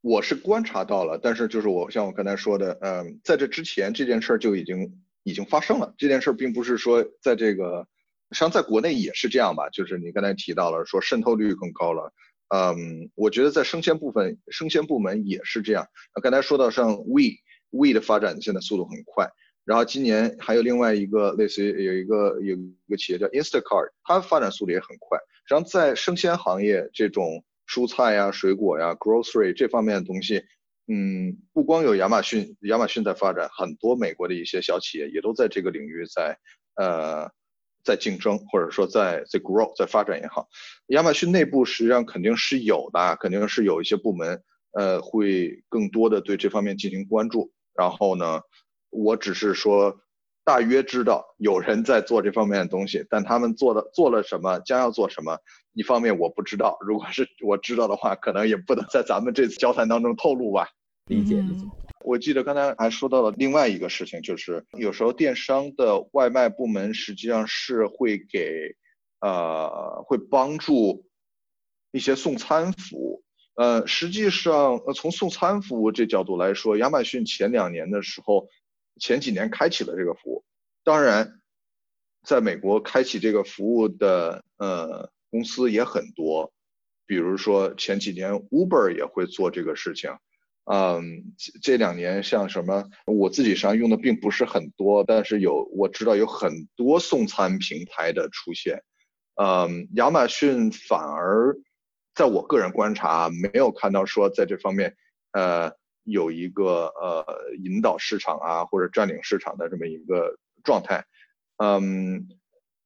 我是观察到了，但是就是我像我刚才说的，嗯，在这之前这件事儿就已经已经发生了。这件事儿并不是说在这个，实际上在国内也是这样吧，就是你刚才提到了说渗透率更高了。嗯，我觉得在生鲜部分，生鲜部门也是这样。那刚才说到像 We We 的发展现在速度很快，然后今年还有另外一个类似于有一个有一个企业叫 Instacart，它发展速度也很快。实际上在生鲜行业这种蔬菜呀、水果呀、grocery 这方面的东西，嗯，不光有亚马逊，亚马逊在发展，很多美国的一些小企业也都在这个领域在呃在竞争，或者说在在 grow 在发展也好。亚马逊内部实际上肯定是有的，肯定是有一些部门呃会更多的对这方面进行关注。然后呢，我只是说大约知道有人在做这方面的东西，但他们做的做了什么，将要做什么，一方面我不知道。如果是我知道的话，可能也不能在咱们这次交谈当中透露吧。理解理解。我记得刚才还说到了另外一个事情，就是有时候电商的外卖部门实际上是会给，呃，会帮助一些送餐服务。呃，实际上，呃，从送餐服务这角度来说，亚马逊前两年的时候，前几年开启了这个服务。当然，在美国开启这个服务的呃公司也很多，比如说前几年 Uber 也会做这个事情。嗯，这两年像什么，我自己实际上用的并不是很多，但是有我知道有很多送餐平台的出现。嗯，亚马逊反而在我个人观察没有看到说在这方面，呃，有一个呃引导市场啊或者占领市场的这么一个状态。嗯，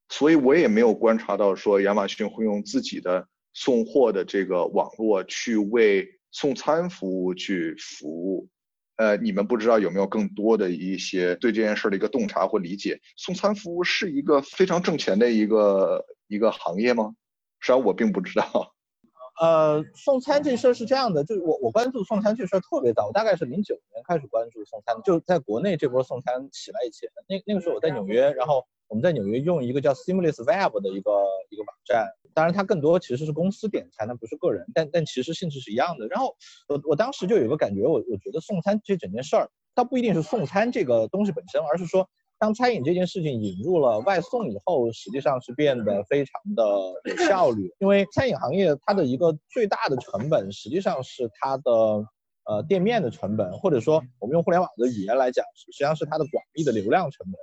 所以我也没有观察到说亚马逊会用自己的送货的这个网络去为。送餐服务去服务，呃，你们不知道有没有更多的一些对这件事的一个洞察或理解？送餐服务是一个非常挣钱的一个一个行业吗？实际上我并不知道。呃，送餐这事儿是这样的，就是我我关注送餐这事儿特别早，大概是零九年开始关注送餐，就在国内这波送餐起来以前，那那个时候我在纽约，然后我们在纽约用一个叫 Seamless Web 的一个一个网站。当然，它更多其实是公司点餐，它不是个人，但但其实性质是一样的。然后我我当时就有个感觉，我我觉得送餐这整件事儿，倒不一定是送餐这个东西本身，而是说，当餐饮这件事情引入了外送以后，实际上是变得非常的有效率。因为餐饮行业它的一个最大的成本，实际上是它的呃店面的成本，或者说我们用互联网的语言来讲，实际上是它的广义的流量成本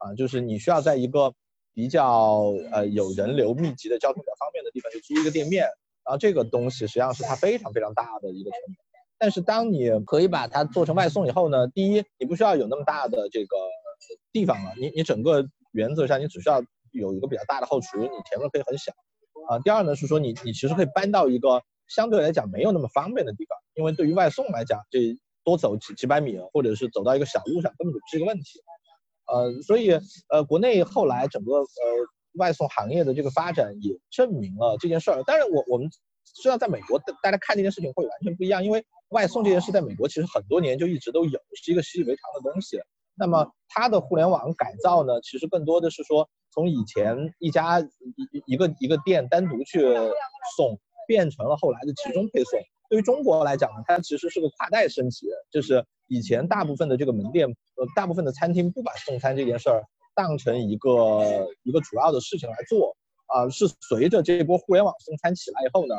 啊，就是你需要在一个。比较呃有人流密集的交通比较方便的地方，就租一个店面，然后这个东西实际上是它非常非常大的一个成本。但是当你可以把它做成外送以后呢，第一你不需要有那么大的这个地方了，你你整个原则上你只需要有一个比较大的后厨，你前面可以很小啊。第二呢是说你你其实可以搬到一个相对来讲没有那么方便的地方，因为对于外送来讲，这多走几几百米或者是走到一个小路上根本就不是一个问题。呃，所以呃，国内后来整个呃外送行业的这个发展也证明了这件事儿。当然，我我们知道在美国，大家看这件事情会完全不一样，因为外送这件事在美国其实很多年就一直都有，是一个习以为常的东西。那么它的互联网改造呢，其实更多的是说从以前一家一一个一个店单独去送，变成了后来的集中配送。对于中国来讲呢，它其实是个跨代升级，就是以前大部分的这个门店，呃，大部分的餐厅不把送餐这件事儿当成一个一个主要的事情来做，啊，是随着这波互联网送餐起来以后呢，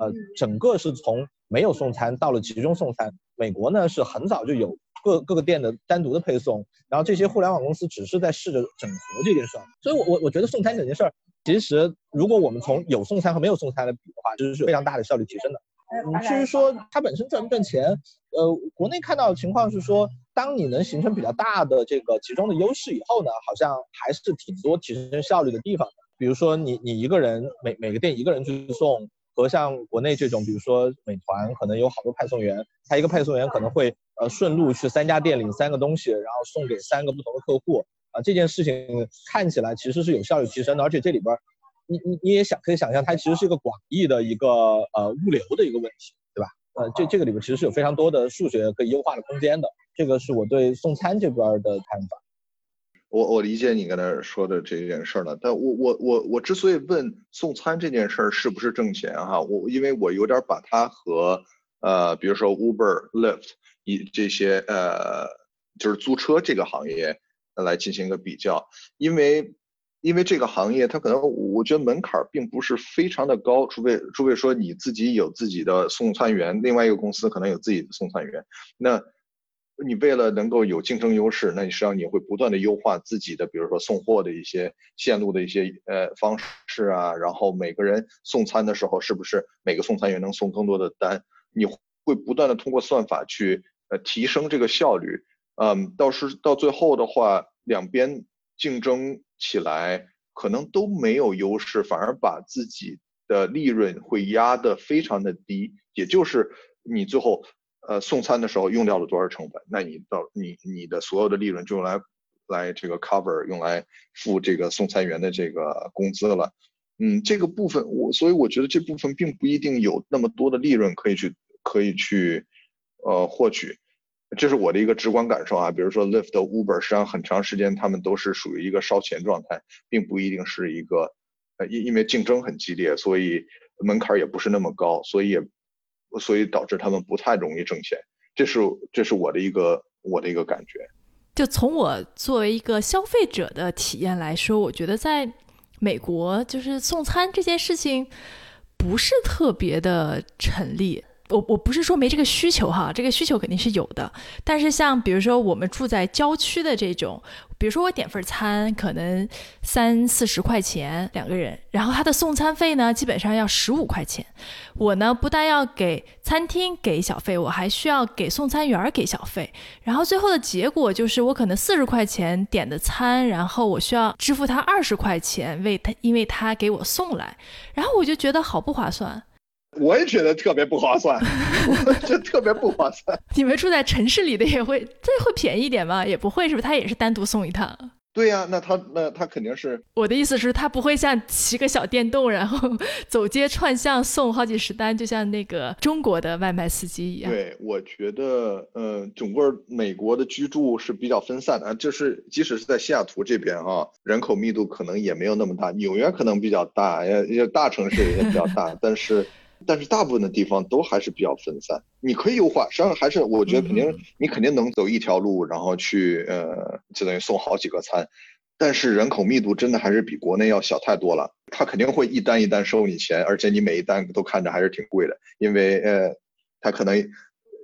呃，整个是从没有送餐到了集中送餐。美国呢是很早就有各各个店的单独的配送，然后这些互联网公司只是在试着整合这件事儿。所以，我我我觉得送餐这件事儿，其实如果我们从有送餐和没有送餐来比的话，其实是非常大的效率提升的。嗯，至于说它本身赚不赚钱，呃，国内看到的情况是说，当你能形成比较大的这个集中的优势以后呢，好像还是挺多提升效率的地方的。比如说你你一个人每每个店一个人去送，和像国内这种，比如说美团可能有好多派送员，他一个派送员可能会呃顺路去三家店领三个东西，然后送给三个不同的客户啊，这件事情看起来其实是有效率提升的，而且这里边。你你你也想可以想象，它其实是一个广义的一个呃物流的一个问题，对吧？呃，这这个里面其实是有非常多的数学可以优化的空间的。这个是我对送餐这边的看法。我我理解你刚才说的这件事儿了，但我我我我之所以问送餐这件事儿是不是挣钱哈，我因为我有点把它和呃比如说 Uber、Lyft 以这些呃就是租车这个行业来进行一个比较，因为。因为这个行业，它可能我觉得门槛并不是非常的高，除非除非说你自己有自己的送餐员，另外一个公司可能有自己的送餐员。那你为了能够有竞争优势，那你实际上你会不断的优化自己的，比如说送货的一些线路的一些呃方式啊，然后每个人送餐的时候是不是每个送餐员能送更多的单？你会不断的通过算法去呃提升这个效率，嗯，到时到最后的话，两边竞争起来可能都没有优势，反而把自己的利润会压得非常的低，也就是你最后。呃，送餐的时候用掉了多少成本？那你到你你的所有的利润就用来来这个 cover，用来付这个送餐员的这个工资了。嗯，这个部分我所以我觉得这部分并不一定有那么多的利润可以去可以去呃获取，这是我的一个直观感受啊。比如说 Lyft、Uber，实际上很长时间他们都是属于一个烧钱状态，并不一定是一个呃因因为竞争很激烈，所以门槛也不是那么高，所以。所以导致他们不太容易挣钱，这是这是我的一个我的一个感觉。就从我作为一个消费者的体验来说，我觉得在美国就是送餐这件事情不是特别的成立。我我不是说没这个需求哈，这个需求肯定是有的。但是像比如说我们住在郊区的这种。比如说我点份餐，可能三四十块钱两个人，然后他的送餐费呢，基本上要十五块钱。我呢不但要给餐厅给小费，我还需要给送餐员给小费。然后最后的结果就是，我可能四十块钱点的餐，然后我需要支付他二十块钱为他，因为他给我送来。然后我就觉得好不划算。我也觉得特别不划算，我觉得特别不划算。你们住在城市里的也会，这会便宜一点吗？也不会，是不是？他也是单独送一趟。对呀，那他那他肯定是。我的意思是，他不会像骑个小电动，然后走街串巷送好几十单，就像那个中国的外卖司机一样。对，我觉得，呃，整个美国的居住是比较分散的，就是即使是在西雅图这边啊，人口密度可能也没有那么大。纽约可能比较大，也也大城市也比较大，但是。但是大部分的地方都还是比较分散，你可以优化，实际上还是我觉得肯定你肯定能走一条路，然后去呃，就等于送好几个餐，但是人口密度真的还是比国内要小太多了，他肯定会一单一单收你钱，而且你每一单都看着还是挺贵的，因为呃，他可能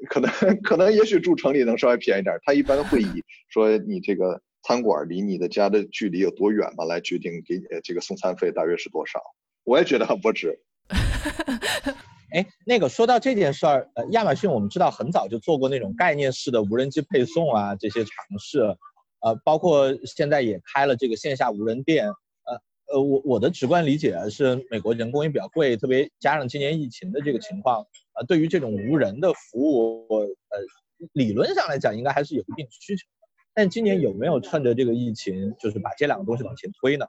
可能可能也许住城里能稍微便宜点，他一般会以说你这个餐馆离你的家的距离有多远嘛来决定给这个送餐费大约是多少，我也觉得很不值。哈哈哈哎，那个说到这件事儿，呃，亚马逊我们知道很早就做过那种概念式的无人机配送啊，这些尝试，呃，包括现在也开了这个线下无人店，呃呃，我我的直观理解是，美国人工也比较贵，特别加上今年疫情的这个情况，呃，对于这种无人的服务，我呃，理论上来讲应该还是有一定需求，但今年有没有趁着这个疫情，就是把这两个东西往前推呢？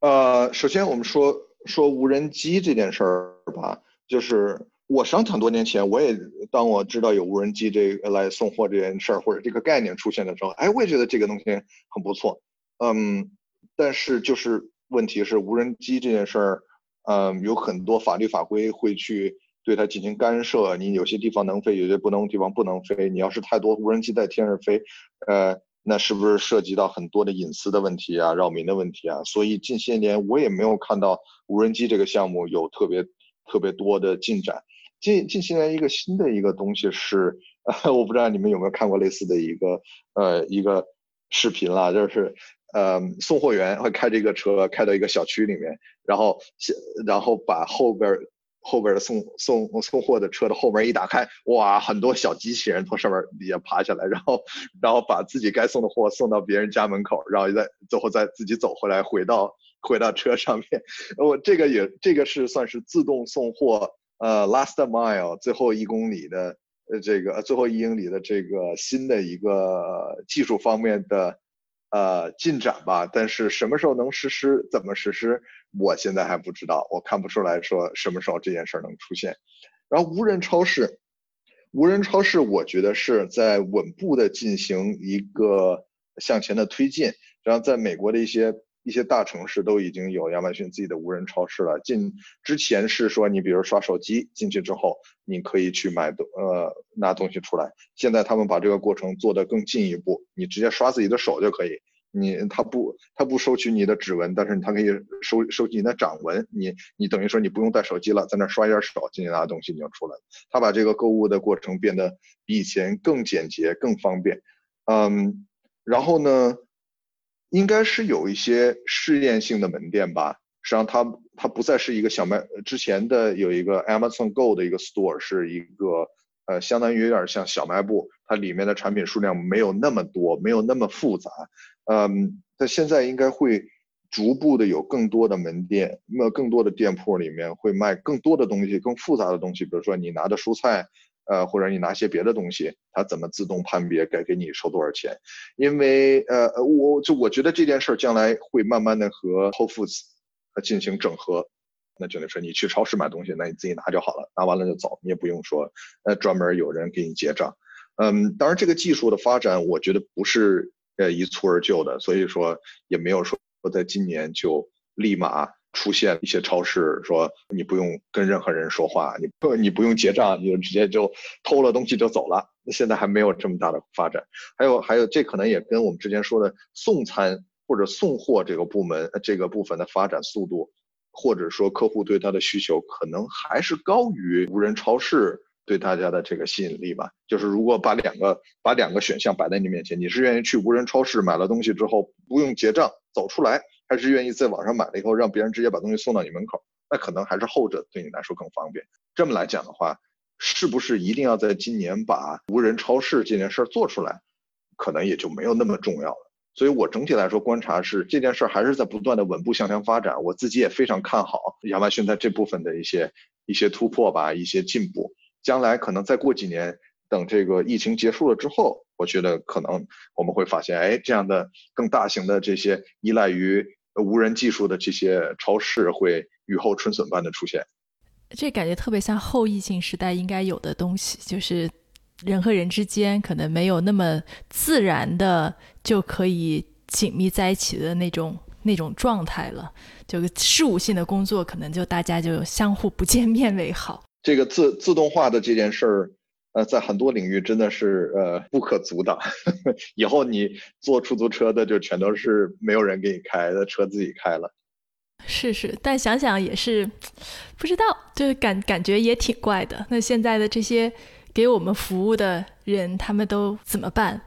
呃，首先我们说。说无人机这件事儿吧，就是我想很多年前，我也当我知道有无人机这来送货这件事儿或者这个概念出现的时候，哎，我也觉得这个东西很不错，嗯，但是就是问题是无人机这件事儿，嗯，有很多法律法规会去对它进行干涉，你有些地方能飞，有些不能地方不能飞，你要是太多无人机在天上飞，呃。那是不是涉及到很多的隐私的问题啊、扰民的问题啊？所以近些年我也没有看到无人机这个项目有特别特别多的进展。近近些年一个新的一个东西是，我不知道你们有没有看过类似的一个呃一个视频啦，就是呃送货员会开这个车开到一个小区里面，然后然后把后边。后边的送送送货的车的后门一打开，哇，很多小机器人从上面底下爬下来，然后 然后把自己该送的货送到别人家门口，然后再最后再自己走回来，回到 回到车上面。我这个也这个是算是自动送货，呃，last mile 最后一公里的呃这个最后一英里的这个新的一个技术方面的。呃，进展吧，但是什么时候能实施，怎么实施，我现在还不知道，我看不出来说什么时候这件事儿能出现。然后无人超市，无人超市，我觉得是在稳步的进行一个向前的推进。然后在美国的一些一些大城市都已经有亚马逊自己的无人超市了。进之前是说你比如刷手机进去之后，你可以去买东呃拿东西出来。现在他们把这个过程做得更进一步，你直接刷自己的手就可以。你他不他不收取你的指纹，但是他可以收收集你的掌纹。你你等于说你不用带手机了，在那刷一下手，进去拿东西你就出来。他把这个购物的过程变得比以前更简洁、更方便。嗯，然后呢，应该是有一些试验性的门店吧。实际上，它它不再是一个小卖，之前的有一个 Amazon Go 的一个 store，是一个呃，相当于有点像小卖部，它里面的产品数量没有那么多，没有那么复杂。嗯，它现在应该会逐步的有更多的门店，那更多的店铺里面会卖更多的东西，更复杂的东西，比如说你拿的蔬菜，呃，或者你拿些别的东西，它怎么自动判别该给你收多少钱？因为呃，我就我觉得这件事儿将来会慢慢的和 Whole Foods。进行整合，那就得说你去超市买东西，那你自己拿就好了，拿完了就走，你也不用说，呃，专门有人给你结账。嗯，当然这个技术的发展，我觉得不是呃一蹴而就的，所以说也没有说在今年就立马出现一些超市说你不用跟任何人说话，你不你不用结账，你就直接就偷了东西就走了。现在还没有这么大的发展。还有还有，这可能也跟我们之前说的送餐。或者送货这个部门这个部分的发展速度，或者说客户对它的需求，可能还是高于无人超市对大家的这个吸引力吧。就是如果把两个把两个选项摆在你面前，你是愿意去无人超市买了东西之后不用结账走出来，还是愿意在网上买了以后让别人直接把东西送到你门口？那可能还是后者对你来说更方便。这么来讲的话，是不是一定要在今年把无人超市这件事儿做出来？可能也就没有那么重要了。所以我整体来说观察是这件事儿还是在不断的稳步向前发展，我自己也非常看好亚马逊在这部分的一些一些突破吧，一些进步。将来可能再过几年，等这个疫情结束了之后，我觉得可能我们会发现，哎，这样的更大型的这些依赖于无人技术的这些超市会雨后春笋般的出现。这感觉特别像后疫情时代应该有的东西，就是。人和人之间可能没有那么自然的就可以紧密在一起的那种那种状态了，就事务性的工作可能就大家就相互不见面为好。这个自自动化的这件事儿，呃，在很多领域真的是呃不可阻挡。以后你坐出租车的就全都是没有人给你开的车自己开了。是是，但想想也是不知道，就是感感觉也挺怪的。那现在的这些。给我们服务的人，他们都怎么办？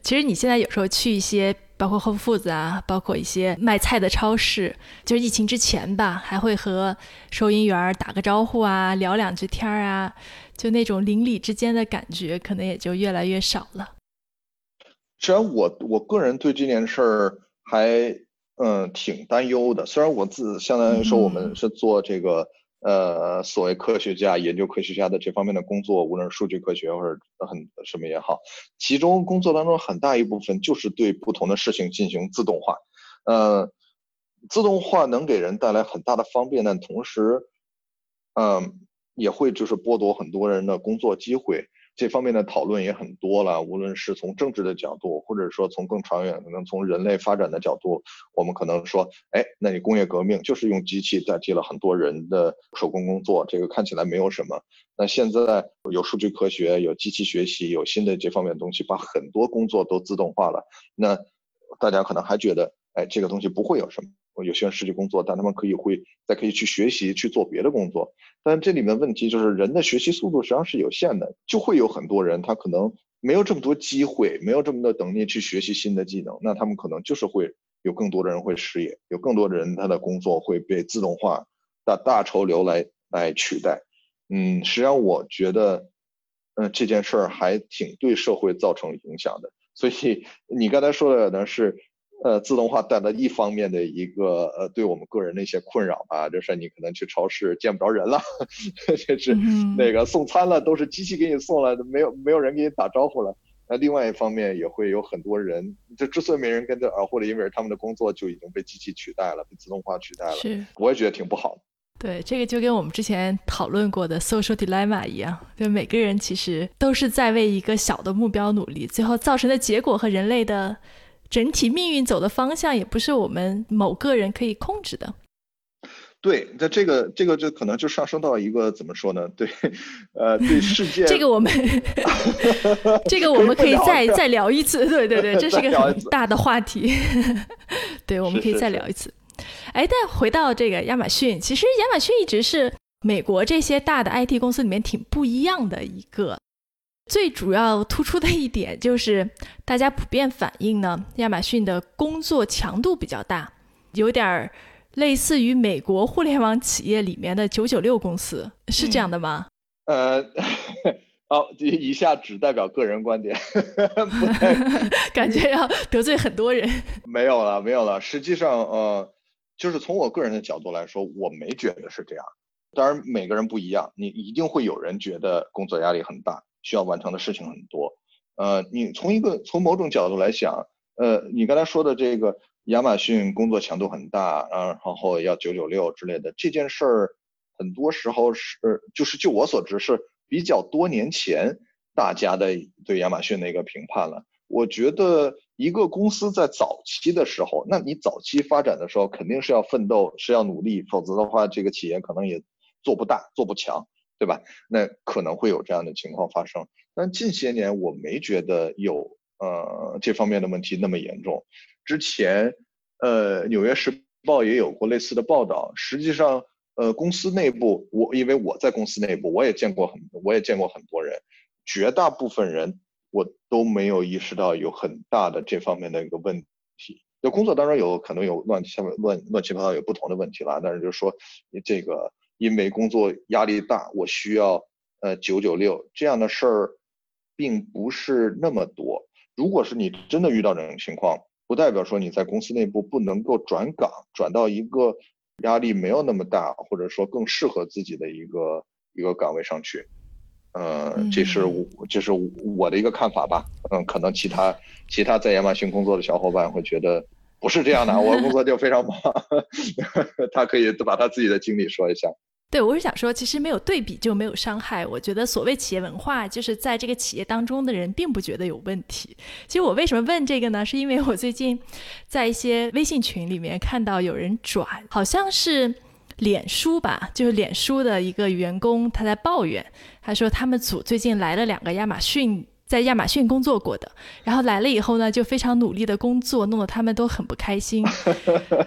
其实你现在有时候去一些，包括 Whole Foods 啊，包括一些卖菜的超市，就是疫情之前吧，还会和收银员打个招呼啊，聊两句天儿啊，就那种邻里之间的感觉，可能也就越来越少了。虽然我我个人对这件事儿还嗯挺担忧的，虽然我自相当于说我们是做这个。呃，所谓科学家研究科学家的这方面的工作，无论是数据科学或者很什么也好，其中工作当中很大一部分就是对不同的事情进行自动化。呃，自动化能给人带来很大的方便，但同时，嗯，也会就是剥夺很多人的工作机会。这方面的讨论也很多了，无论是从政治的角度，或者说从更长远，可能从人类发展的角度，我们可能说，哎，那你工业革命就是用机器代替了很多人的手工工作，这个看起来没有什么。那现在有数据科学，有机器学习，有新的这方面的东西，把很多工作都自动化了。那大家可能还觉得，哎，这个东西不会有什么。有些人失去工作，但他们可以会再可以去学习去做别的工作。但这里面问题就是人的学习速度实际上是有限的，就会有很多人他可能没有这么多机会，没有这么多能力去学习新的技能，那他们可能就是会有更多的人会失业，有更多的人他的工作会被自动化大大潮流来来取代。嗯，实际上我觉得，嗯，这件事儿还挺对社会造成影响的。所以你刚才说的呢是。呃，自动化带来一方面的一个呃，对我们个人的一些困扰吧，就是你可能去超市见不着人了，就是那个送餐了都是机器给你送了，没有没有人给你打招呼了。那另外一方面也会有很多人，就之所以没人跟着啊，或者因为他们的工作就已经被机器取代了，被自动化取代了。是，我也觉得挺不好的。对，这个就跟我们之前讨论过的 social dilemma 一样，就每个人其实都是在为一个小的目标努力，最后造成的结果和人类的。整体命运走的方向也不是我们某个人可以控制的。对，那这个这个就可能就上升到一个怎么说呢？对，呃，对世界 这个我们 这个我们可以再再聊一次，对 对对，这是个很大的话题，对，我们可以再聊一次。哎，但回到这个亚马逊，其实亚马逊一直是美国这些大的 IT 公司里面挺不一样的一个。最主要突出的一点就是，大家普遍反映呢，亚马逊的工作强度比较大，有点儿类似于美国互联网企业里面的九九六公司，是这样的吗？呃，哦，以下只代表个人观点，感觉要得罪很多人。没有了，没有了。实际上，呃，就是从我个人的角度来说，我没觉得是这样。当然，每个人不一样，你一定会有人觉得工作压力很大。需要完成的事情很多，呃，你从一个从某种角度来想，呃，你刚才说的这个亚马逊工作强度很大，然后要九九六之类的这件事儿，很多时候是就是就我所知是比较多年前大家的对亚马逊的一个评判了。我觉得一个公司在早期的时候，那你早期发展的时候肯定是要奋斗，是要努力，否则的话这个企业可能也做不大，做不强。对吧？那可能会有这样的情况发生，但近些年我没觉得有呃这方面的问题那么严重。之前，呃，《纽约时报》也有过类似的报道。实际上，呃，公司内部，我因为我在公司内部，我也见过很，我也见过很多人，绝大部分人我都没有意识到有很大的这方面的一个问题。就工作当中有可能有乱七八乱乱七八糟有不同的问题了，但是就是说你这个。因为工作压力大，我需要呃九九六这样的事儿，并不是那么多。如果是你真的遇到这种情况，不代表说你在公司内部不能够转岗，转到一个压力没有那么大，或者说更适合自己的一个一个岗位上去。呃，这是我这是我的一个看法吧。嗯，可能其他其他在亚马逊工作的小伙伴会觉得不是这样的，我工作就非常忙。他可以把他自己的经历说一下。对，我是想说，其实没有对比就没有伤害。我觉得所谓企业文化，就是在这个企业当中的人并不觉得有问题。其实我为什么问这个呢？是因为我最近在一些微信群里面看到有人转，好像是脸书吧，就是脸书的一个员工他在抱怨，他说他们组最近来了两个亚马逊。在亚马逊工作过的，然后来了以后呢，就非常努力的工作，弄得他们都很不开心。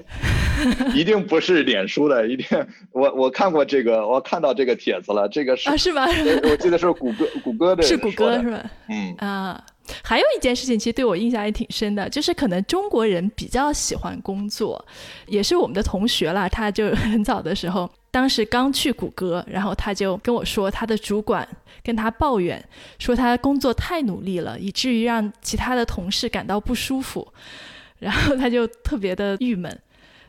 一定不是脸书的，一定我我看过这个，我看到这个帖子了，这个是啊是吗？我记得是谷歌谷歌的，是谷歌是吧？嗯啊，还有一件事情，其实对我印象也挺深的，就是可能中国人比较喜欢工作，也是我们的同学了，他就很早的时候。当时刚去谷歌，然后他就跟我说，他的主管跟他抱怨，说他工作太努力了，以至于让其他的同事感到不舒服，然后他就特别的郁闷。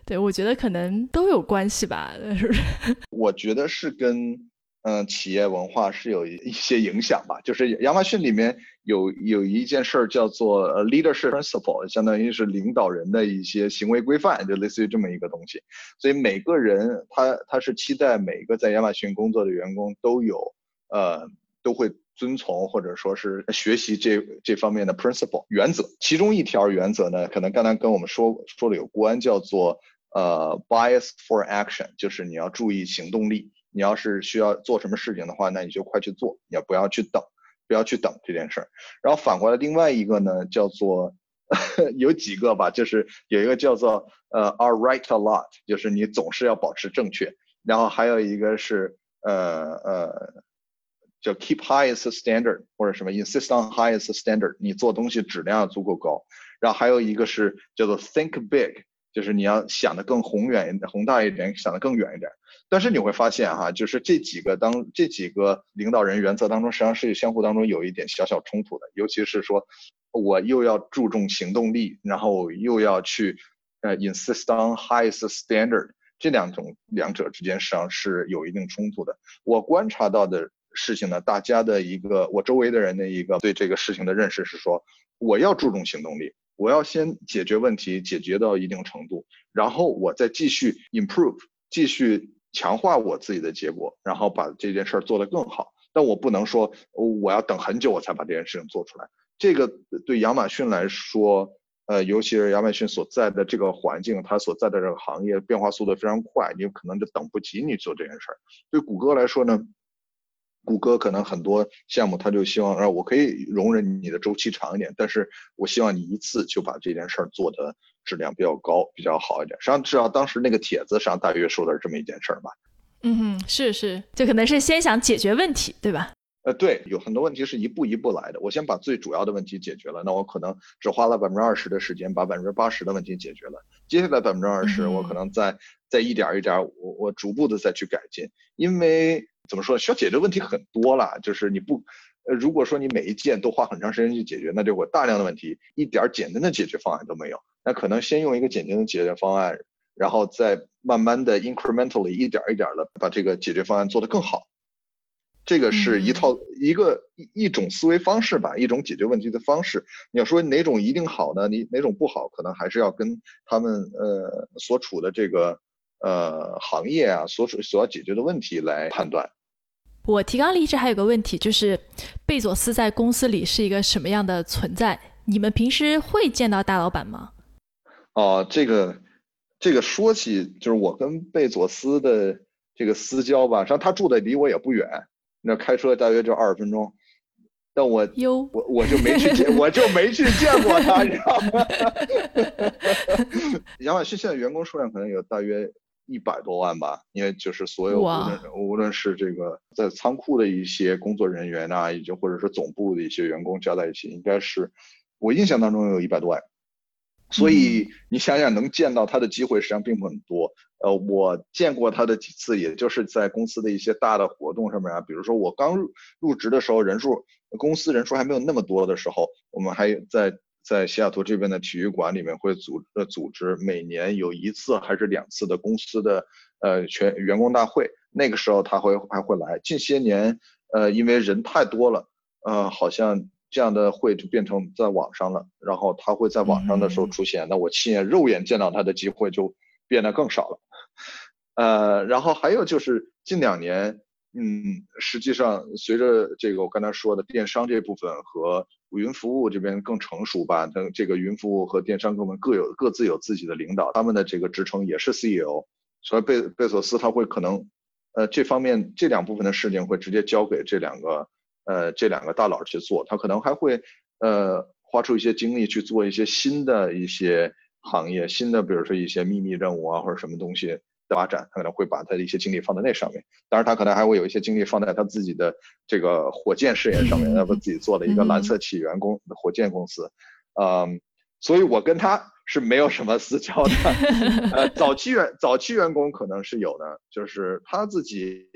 对我觉得可能都有关系吧，是不是？我觉得是跟。嗯，企业文化是有一些影响吧。就是亚马逊里面有有一件事儿叫做 leadership principle，相当于是领导人的一些行为规范，就类似于这么一个东西。所以每个人他他是期待每个在亚马逊工作的员工都有呃都会遵从或者说是学习这这方面的 principle 原则。其中一条原则呢，可能刚才跟我们说说的有关，叫做呃 bias for action，就是你要注意行动力。你要是需要做什么事情的话，那你就快去做，也不要去等，不要去等这件事儿。然后反过来，另外一个呢，叫做 有几个吧，就是有一个叫做呃，are right a lot，就是你总是要保持正确。然后还有一个是呃呃，叫 keep highest standard，或者什么 insist on highest standard，你做东西质量要足够高。然后还有一个是叫做 think big，就是你要想的更宏远、宏大一点，想的更远一点。但是你会发现哈，就是这几个当这几个领导人原则当中，实际上是相互当中有一点小小冲突的。尤其是说，我又要注重行动力，然后又要去呃 insist on highest standard，这两种两者之间实际上是有一定冲突的。我观察到的事情呢，大家的一个我周围的人的一个对这个事情的认识是说，我要注重行动力，我要先解决问题，解决到一定程度，然后我再继续 improve，继续。强化我自己的结果，然后把这件事儿做得更好。但我不能说我要等很久我才把这件事情做出来。这个对亚马逊来说，呃，尤其是亚马逊所在的这个环境，它所在的这个行业变化速度非常快，你可能就等不及你做这件事儿。对谷歌来说呢，谷歌可能很多项目，他就希望，啊，我可以容忍你的周期长一点，但是我希望你一次就把这件事儿做的质量比较高，比较好一点。实际上，至少当时那个帖子上大约说的是这么一件事儿吧。嗯哼，是是，就可能是先想解决问题，对吧？呃，对，有很多问题是一步一步来的。我先把最主要的问题解决了，那我可能只花了百分之二十的时间把百分之八十的问题解决了。接下来百分之二十，我可能再再一点一点，我我逐步的再去改进。因为怎么说，需要解决问题很多了，就是你不，呃，如果说你每一件都花很长时间去解决，那就我大量的问题一点简单的解决方案都没有。那可能先用一个简单的解决方案，然后再慢慢的 incrementally 一点一点的把这个解决方案做得更好。这个是一套一个一一种思维方式吧，一种解决问题的方式。你要说哪种一定好呢？你哪种不好，可能还是要跟他们呃所处的这个呃行业啊，所处所要解决的问题来判断。我提纲里一直还有个问题，就是贝佐斯在公司里是一个什么样的存在？你们平时会见到大老板吗？哦，这个这个说起就是我跟贝佐斯的这个私交吧，实际上他住的离我也不远。那开车大约就二十分钟，但我我我就没去见，我就没去见过他，你知道吗？亚马逊现在员工数量可能有大约一百多万吧，因为就是所有无论无论是这个在仓库的一些工作人员啊，以及或者是总部的一些员工加在一起，应该是我印象当中有一百多万。所以你想想，能见到他的机会实际上并不很多。呃，我见过他的几次，也就是在公司的一些大的活动上面啊，比如说我刚入入职的时候，人数公司人数还没有那么多的时候，我们还在在西雅图这边的体育馆里面会组呃组织每年有一次还是两次的公司的呃全员工大会，那个时候他会还会来。近些年，呃，因为人太多了，呃，好像。这样的会就变成在网上了，然后他会在网上的时候出现，那我亲眼肉眼见到他的机会就变得更少了。呃，然后还有就是近两年，嗯，实际上随着这个我刚才说的电商这部分和云服务这边更成熟吧，等这个云服务和电商部门各有各自有自己的领导，他们的这个职称也是 CEO，所以贝贝索斯他会可能，呃，这方面这两部分的事情会直接交给这两个。呃，这两个大佬去做，他可能还会呃花出一些精力去做一些新的一些行业，新的比如说一些秘密任务啊或者什么东西发展，他可能会把他的一些精力放在那上面。当然，他可能还会有一些精力放在他自己的这个火箭事业上面，那不自己做了一个蓝色起源公火箭公司，嗯，所以我跟他是没有什么私交的。呃，早期员早期员工可能是有的，就是他自己。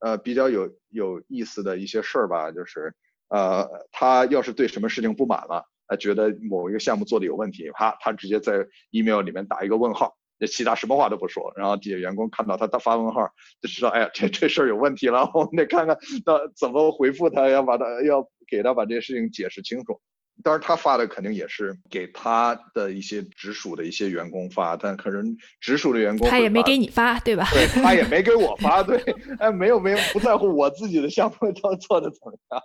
呃，比较有有意思的一些事儿吧，就是，呃，他要是对什么事情不满了，他觉得某一个项目做的有问题，啪，他直接在 email 里面打一个问号，其他什么话都不说，然后底下员工看到他他发问号，就知道，哎呀，这这事儿有问题了，我们得看看他怎么回复他，要把他要给他把这些事情解释清楚。当然，他发的肯定也是给他的一些直属的一些员工发，但可能直属的员工他也没给你发，对吧？对，他也没给我发，对，哎，没有没有，不在乎我自己的项目做做的怎么样，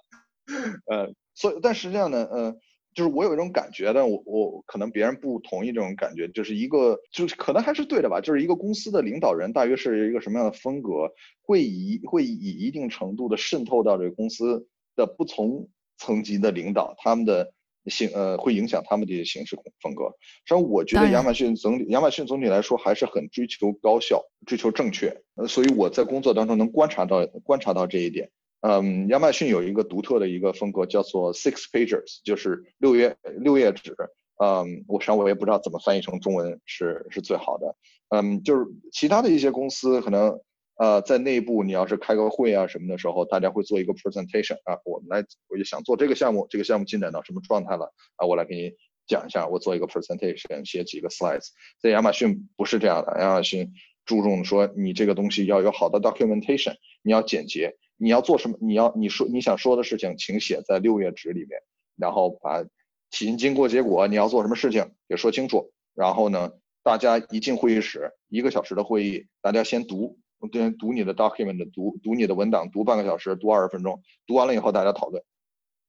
呃，所以，但实际上呢，呃，就是我有一种感觉，但我我可能别人不同意这种感觉，就是一个就是可能还是对的吧，就是一个公司的领导人大约是一个什么样的风格，会以会以一定程度的渗透到这个公司的不同层级的领导他们的。形呃会影响他们的一些行事风格。实际上，我觉得亚马逊总体亚马逊总体来说还是很追求高效、追求正确。呃，所以我在工作当中能观察到观察到这一点。嗯，亚马逊有一个独特的一个风格，叫做 Six Pages，就是六页六页纸。嗯，我实际上我也不知道怎么翻译成中文是是最好的。嗯，就是其他的一些公司可能。呃，在内部你要是开个会啊什么的时候，大家会做一个 presentation 啊，我们来，我就想做这个项目，这个项目进展到什么状态了啊，我来给你讲一下，我做一个 presentation，写几个 slides。在亚马逊不是这样的，亚马逊注重说你这个东西要有好的 documentation，你要简洁，你要做什么，你要你说你想说的事情，请写在六页纸里面，然后把起因、经过、结果，你要做什么事情也说清楚。然后呢，大家一进会议室，一个小时的会议，大家先读。对，读你的 document，读读你的文档，读半个小时，读二十分钟，读完了以后大家讨论，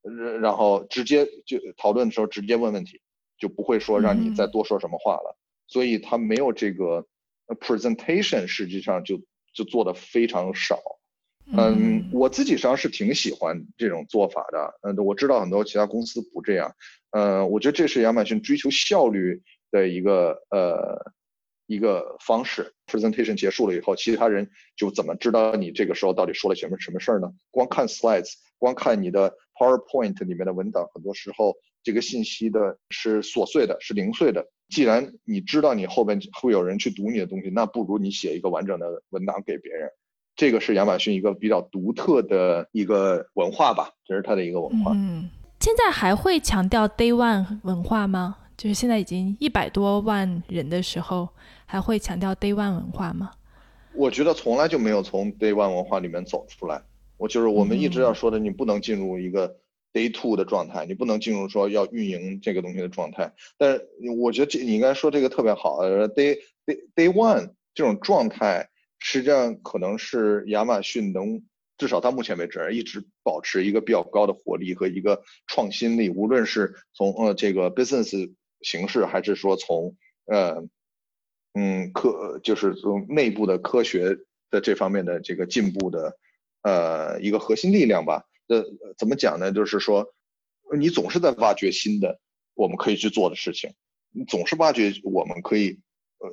然然后直接就讨论的时候直接问问题，就不会说让你再多说什么话了。所以他没有这个 presentation，实际上就就做的非常少。嗯，我自己实际上是挺喜欢这种做法的。嗯，我知道很多其他公司不这样。呃，我觉得这是亚马逊追求效率的一个呃一个方式。presentation 结束了以后，其他人就怎么知道你这个时候到底说了什么什么事儿呢？光看 slides，光看你的 PowerPoint 里面的文档，很多时候这个信息的是琐碎的，是零碎的。既然你知道你后边会有人去读你的东西，那不如你写一个完整的文档给别人。这个是亚马逊一个比较独特的一个文化吧，这是它的一个文化。嗯，现在还会强调 Day One 文化吗？就是现在已经一百多万人的时候，还会强调 Day One 文化吗？我觉得从来就没有从 Day One 文化里面走出来。我就是我们一直要说的，你不能进入一个 Day Two 的状态，你不能进入说要运营这个东西的状态。但是我觉得这你应该说这个特别好，Day Day Day One 这种状态。实际上可能是亚马逊能至少到目前为止一直保持一个比较高的活力和一个创新力，无论是从呃这个 business 形式，还是说从呃嗯科就是从内部的科学的这方面的这个进步的呃一个核心力量吧。呃怎么讲呢？就是说你总是在挖掘新的我们可以去做的事情，你总是挖掘我们可以。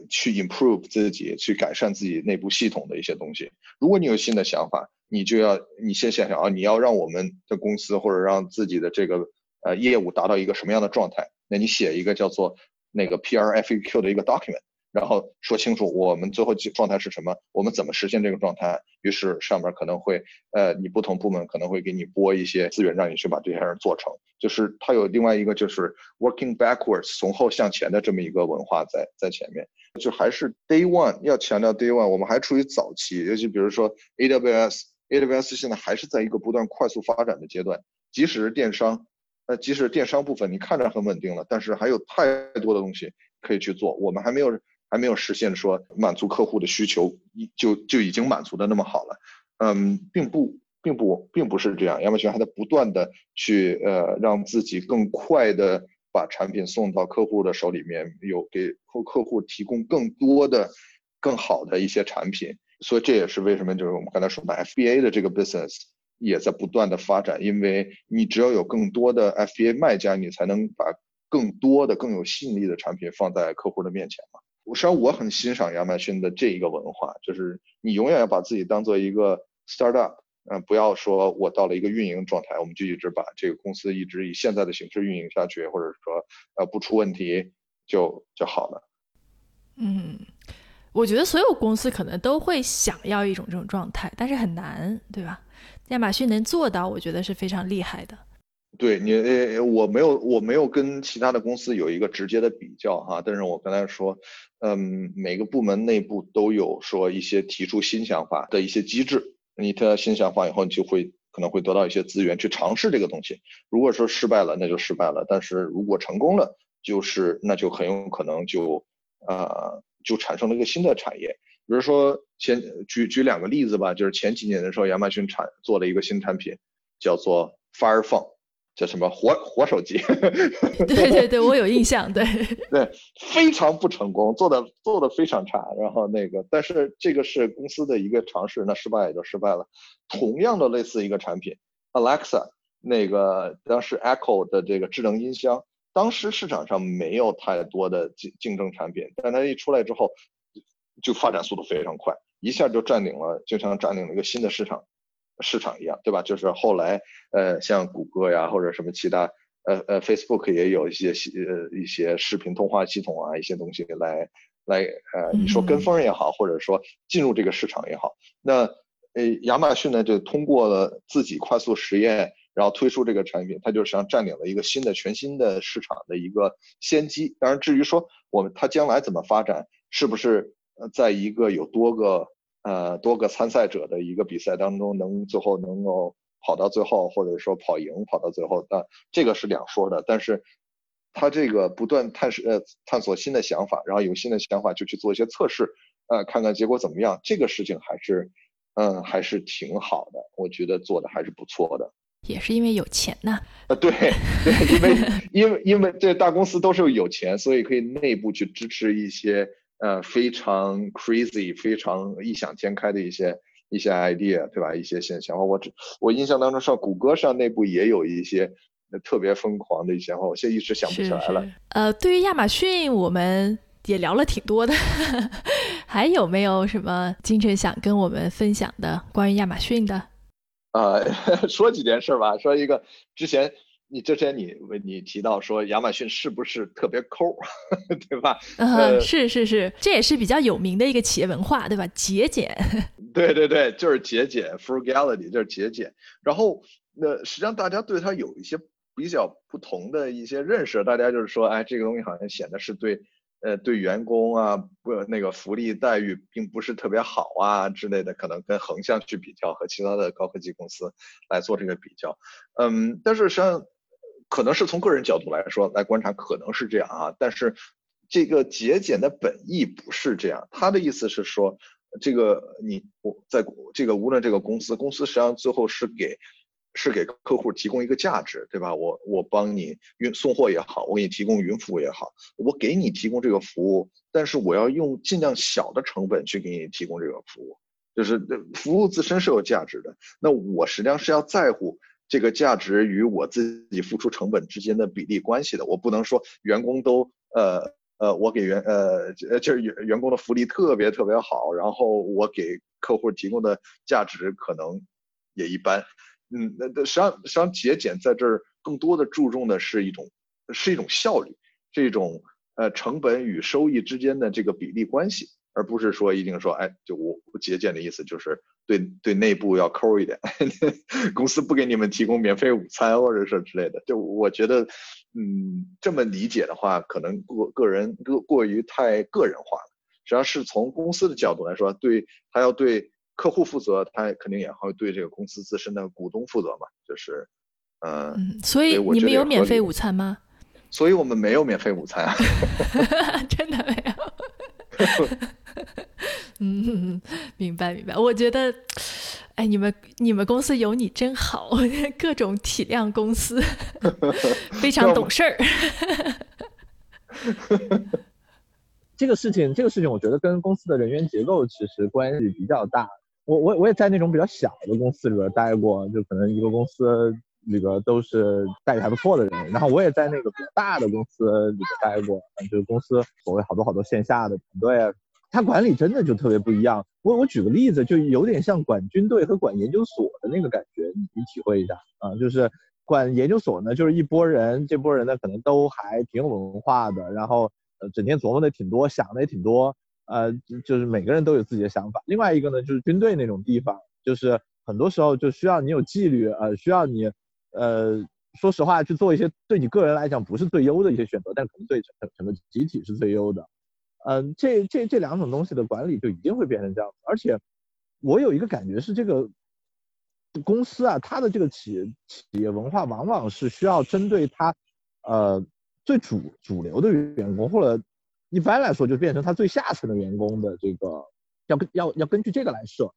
去 improve 自己，去改善自己内部系统的一些东西。如果你有新的想法，你就要你先想想啊，你要让我们的公司或者让自己的这个呃业务达到一个什么样的状态？那你写一个叫做那个 PRFQ 的一个 document。然后说清楚我们最后状态是什么，我们怎么实现这个状态。于是上面可能会，呃，你不同部门可能会给你拨一些资源，让你去把这些事做成。就是它有另外一个就是 working backwards，从后向前的这么一个文化在在前面。就还是 day one 要强调 day one，我们还处于早期，尤其比如说 AWS，AWS 现在还是在一个不断快速发展的阶段。即使是电商，呃，即使电商部分你看着很稳定了，但是还有太多的东西可以去做，我们还没有。还没有实现说满足客户的需求，就就已经满足的那么好了，嗯，并不，并不，并不是这样。亚马逊还在不断的去呃让自己更快的把产品送到客户的手里面，有给客客户提供更多的、更好的一些产品。所以这也是为什么就是我们刚才说的 FBA 的这个 business 也在不断的发展，因为你只要有更多的 FBA 卖家，你才能把更多的、更有吸引力的产品放在客户的面前嘛。实际上我很欣赏亚马逊的这一个文化，就是你永远要把自己当做一个 startup，嗯，不要说我到了一个运营状态，我们就一直把这个公司一直以现在的形式运营下去，或者说呃不出问题就就好了。嗯，我觉得所有公司可能都会想要一种这种状态，但是很难，对吧？亚马逊能做到，我觉得是非常厉害的。对你，呃，我没有，我没有跟其他的公司有一个直接的比较哈，但是我刚才说，嗯，每个部门内部都有说一些提出新想法的一些机制，你提到新想法以后，你就会可能会得到一些资源去尝试这个东西。如果说失败了，那就失败了；但是如果成功了，就是那就很有可能就，呃，就产生了一个新的产业。比如说前举举两个例子吧，就是前几年的时候，亚马逊产做了一个新产品，叫做 Fire Phone。叫什么活活手机？对对对，我有印象。对 对，非常不成功，做的做的非常差。然后那个，但是这个是公司的一个尝试，那失败也就失败了。同样的类似一个产品，Alexa，那个当时 Echo 的这个智能音箱，当时市场上没有太多的竞竞争产品，但它一出来之后，就发展速度非常快，一下就占领了，就像占领了一个新的市场。市场一样，对吧？就是后来，呃，像谷歌呀，或者什么其他，呃呃，Facebook 也有一些呃一些视频通话系统啊，一些东西来来，呃，你说跟风也好，或者说进入这个市场也好，那呃，亚马逊呢就通过了自己快速实验，然后推出这个产品，它就实际上占领了一个新的全新的市场的一个先机。当然，至于说我们它将来怎么发展，是不是呃，在一个有多个。呃，多个参赛者的一个比赛当中，能最后能够跑到最后，或者说跑赢，跑到最后，那这个是两说的。但是，他这个不断探索呃探索新的想法，然后有新的想法就去做一些测试，呃，看看结果怎么样。这个事情还是，嗯，还是挺好的，我觉得做的还是不错的。也是因为有钱呐。呃，对对，因为因为因为这大公司都是有钱，所以可以内部去支持一些呃非常 crazy、非常异想天开的一些一些 idea，对吧？一些现象。我只我印象当中，上谷歌上内部也有一些特别疯狂的一些话，我现在一时想不起来了。呃，对于亚马逊，我们也聊了挺多的，还有没有什么金晨想跟我们分享的关于亚马逊的？呃，说几件事吧。说一个，之前你之前你你提到说亚马逊是不是特别抠，对吧？嗯，是是是，这也是比较有名的一个企业文化，对吧？节俭。对对对，就是节俭，frugality 就是节俭。然后，那实际上大家对它有一些比较不同的一些认识。大家就是说，哎，这个东西好像显得是对。呃，对员工啊，不那个福利待遇并不是特别好啊之类的，可能跟横向去比较和其他的高科技公司来做这个比较。嗯，但是实际上可能是从个人角度来说来观察，可能是这样啊。但是这个节俭的本意不是这样，他的意思是说，这个你我在这个无论这个公司，公司实际上最后是给。是给客户提供一个价值，对吧？我我帮你运送货也好，我给你提供云服务也好，我给你提供这个服务，但是我要用尽量小的成本去给你提供这个服务，就是服务自身是有价值的。那我实际上是要在乎这个价值与我自己付出成本之间的比例关系的。我不能说员工都呃呃，我给员呃就是员员工的福利特别特别好，然后我给客户提供的价值可能也一般。嗯，那那实际上实际上节俭在这儿更多的注重的是一种是一种效率，这种呃成本与收益之间的这个比例关系，而不是说一定说哎，就我节俭的意思就是对对内部要抠一点，公司不给你们提供免费午餐或者是之类的。就我觉得，嗯，这么理解的话，可能过个人过过于太个人化了。实际上是从公司的角度来说，对他要对。客户负责，他肯定也会对这个公司自身的股东负责嘛，就是，嗯，所以你们有免费午餐吗？所以我们没有免费午餐啊，真的没有。嗯，明白明白。我觉得，哎，你们你们公司有你真好，各种体谅公司，非常懂事儿。这个事情，这个事情，我觉得跟公司的人员结构其实关系比较大。我我我也在那种比较小的公司里边待过，就可能一个公司里边都是待遇还不错的人。然后我也在那个比较大的公司里边待过，就是公司所谓好多好多线下的团队，他管理真的就特别不一样。我我举个例子，就有点像管军队和管研究所的那个感觉，你你体会一下啊。就是管研究所呢，就是一拨人，这拨人呢可能都还挺有文化的，然后呃整天琢磨的挺多，想的也挺多。呃，就是每个人都有自己的想法。另外一个呢，就是军队那种地方，就是很多时候就需要你有纪律，呃，需要你，呃，说实话去做一些对你个人来讲不是最优的一些选择，但可能对整整个集体是最优的。嗯，这这这两种东西的管理就一定会变成这样子。而且我有一个感觉是，这个公司啊，它的这个企企业文化往往是需要针对它，呃，最主主流的员工或者。一般来说，就变成他最下层的员工的这个，要根要要根据这个来设，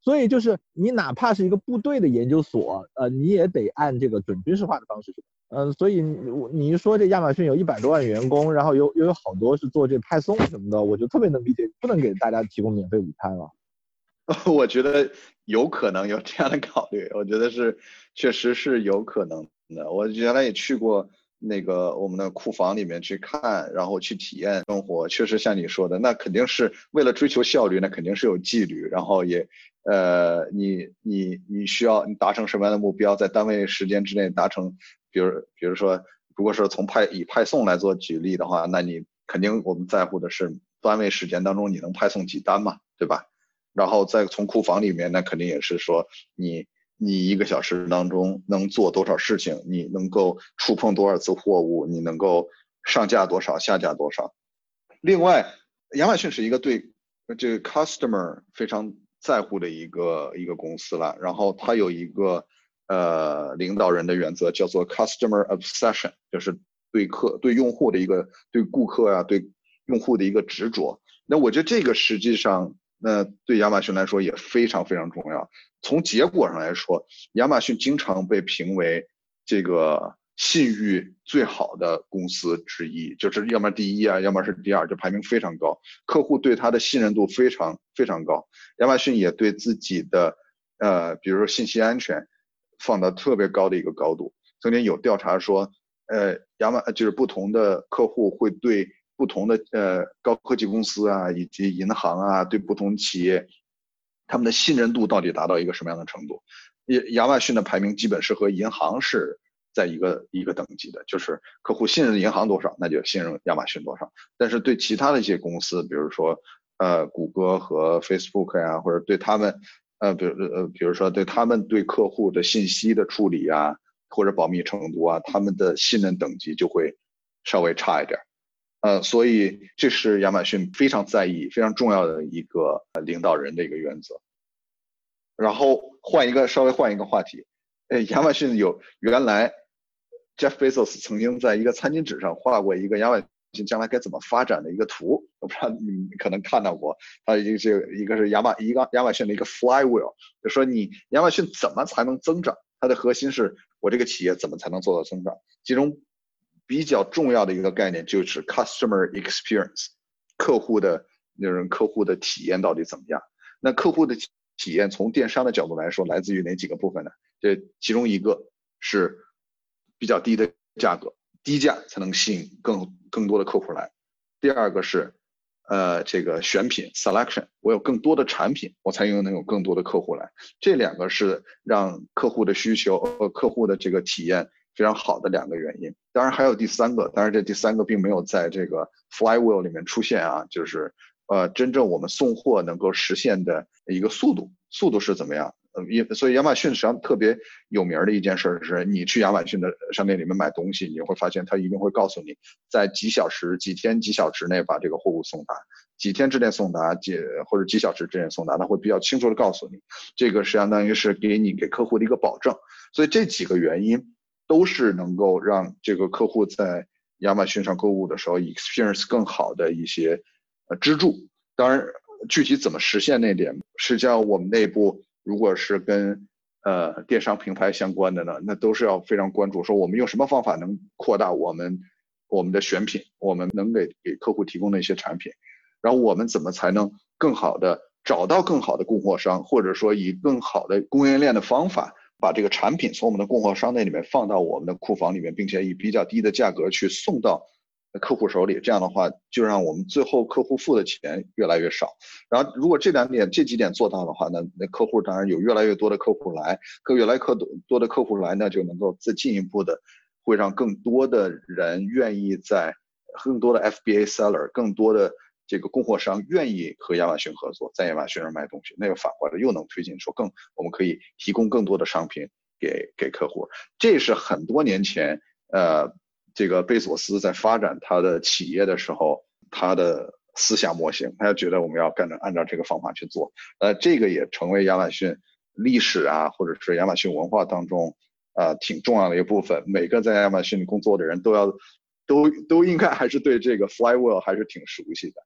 所以就是你哪怕是一个部队的研究所，呃，你也得按这个准军事化的方式去，嗯，所以你你一说这亚马逊有一百多万员工，然后又又有好多是做这派送什么的，我就特别能理解，不能给大家提供免费午餐了。我觉得有可能有这样的考虑，我觉得是确实是有可能的。我原来也去过。那个我们的库房里面去看，然后去体验生活，确实像你说的，那肯定是为了追求效率，那肯定是有纪律，然后也，呃，你你你需要你达成什么样的目标，在单位时间之内达成，比如比如说，如果说从派以派送来做举例的话，那你肯定我们在乎的是单位时间当中你能派送几单嘛，对吧？然后再从库房里面，那肯定也是说你。你一个小时当中能做多少事情？你能够触碰多少次货物？你能够上架多少、下架多少？另外，亚马逊是一个对这个 customer 非常在乎的一个一个公司了。然后它有一个呃领导人的原则，叫做 customer obsession，就是对客、对用户的一个对顾客啊、对用户的一个执着。那我觉得这个实际上那对亚马逊来说也非常非常重要。从结果上来说，亚马逊经常被评为这个信誉最好的公司之一，就是要么第一啊，要么是第二，就排名非常高，客户对它的信任度非常非常高。亚马逊也对自己的呃，比如说信息安全放到特别高的一个高度。曾经有调查说，呃，亚马就是不同的客户会对。不同的呃高科技公司啊，以及银行啊，对不同企业，他们的信任度到底达到一个什么样的程度？亚亚马逊的排名基本是和银行是在一个一个等级的，就是客户信任银行多少，那就信任亚马逊多少。但是对其他的一些公司，比如说呃谷歌和 Facebook 呀，或者对他们呃比如呃比如说对他们对客户的信息的处理啊，或者保密程度啊，他们的信任等级就会稍微差一点。呃，所以这是亚马逊非常在意、非常重要的一个领导人的一个原则。然后换一个稍微换一个话题，呃，亚马逊有原来 Jeff Bezos 曾经在一个餐巾纸上画过一个亚马逊将来该怎么发展的一个图，我不知道你们可能看到过。它一个是一个是亚马一个亚马逊的一个 flywheel，就说你亚马逊怎么才能增长？它的核心是我这个企业怎么才能做到增长？其中。比较重要的一个概念就是 customer experience，客户的那种客户的体验到底怎么样？那客户的体验从电商的角度来说，来自于哪几个部分呢？这其中一个是比较低的价格，低价才能吸引更更多的客户来。第二个是呃这个选品 selection，我有更多的产品，我才能有更多的客户来。这两个是让客户的需求和客户的这个体验。非常好的两个原因，当然还有第三个，当然这第三个并没有在这个 flywheel 里面出现啊，就是呃真正我们送货能够实现的一个速度，速度是怎么样？呃，因所以亚马逊实际上特别有名的一件事是，你去亚马逊的商店里面买东西，你会发现它一定会告诉你，在几小时、几天、几小时内把这个货物送达，几天之内送达，几或者几小时之内送达，它会比较清楚的告诉你，这个是相当于是给你给客户的一个保证。所以这几个原因。都是能够让这个客户在亚马逊上购物的时候 experience 更好的一些呃支柱。当然，具体怎么实现那点，实际上我们内部如果是跟呃电商平台相关的呢，那都是要非常关注，说我们用什么方法能扩大我们我们的选品，我们能给给客户提供的一些产品，然后我们怎么才能更好的找到更好的供货商，或者说以更好的供应链的方法。把这个产品从我们的供货商那里面放到我们的库房里面，并且以比较低的价格去送到客户手里，这样的话就让我们最后客户付的钱越来越少。然后如果这两点这几点做到的话，那那客户当然有越来越多的客户来，客越来客多多的客户来，那就能够再进一步的会让更多的人愿意在更多的 FBA seller 更多的。这个供货商愿意和亚马逊合作，在亚马逊上卖东西，那个反过来又能推进说更，我们可以提供更多的商品给给客户。这是很多年前，呃，这个贝索斯在发展他的企业的时候，他的思想模型，他觉得我们要干着按照这个方法去做。呃，这个也成为亚马逊历史啊，或者是亚马逊文化当中，呃，挺重要的一部分。每个在亚马逊工作的人都要，都都应该还是对这个 flywheel 还是挺熟悉的。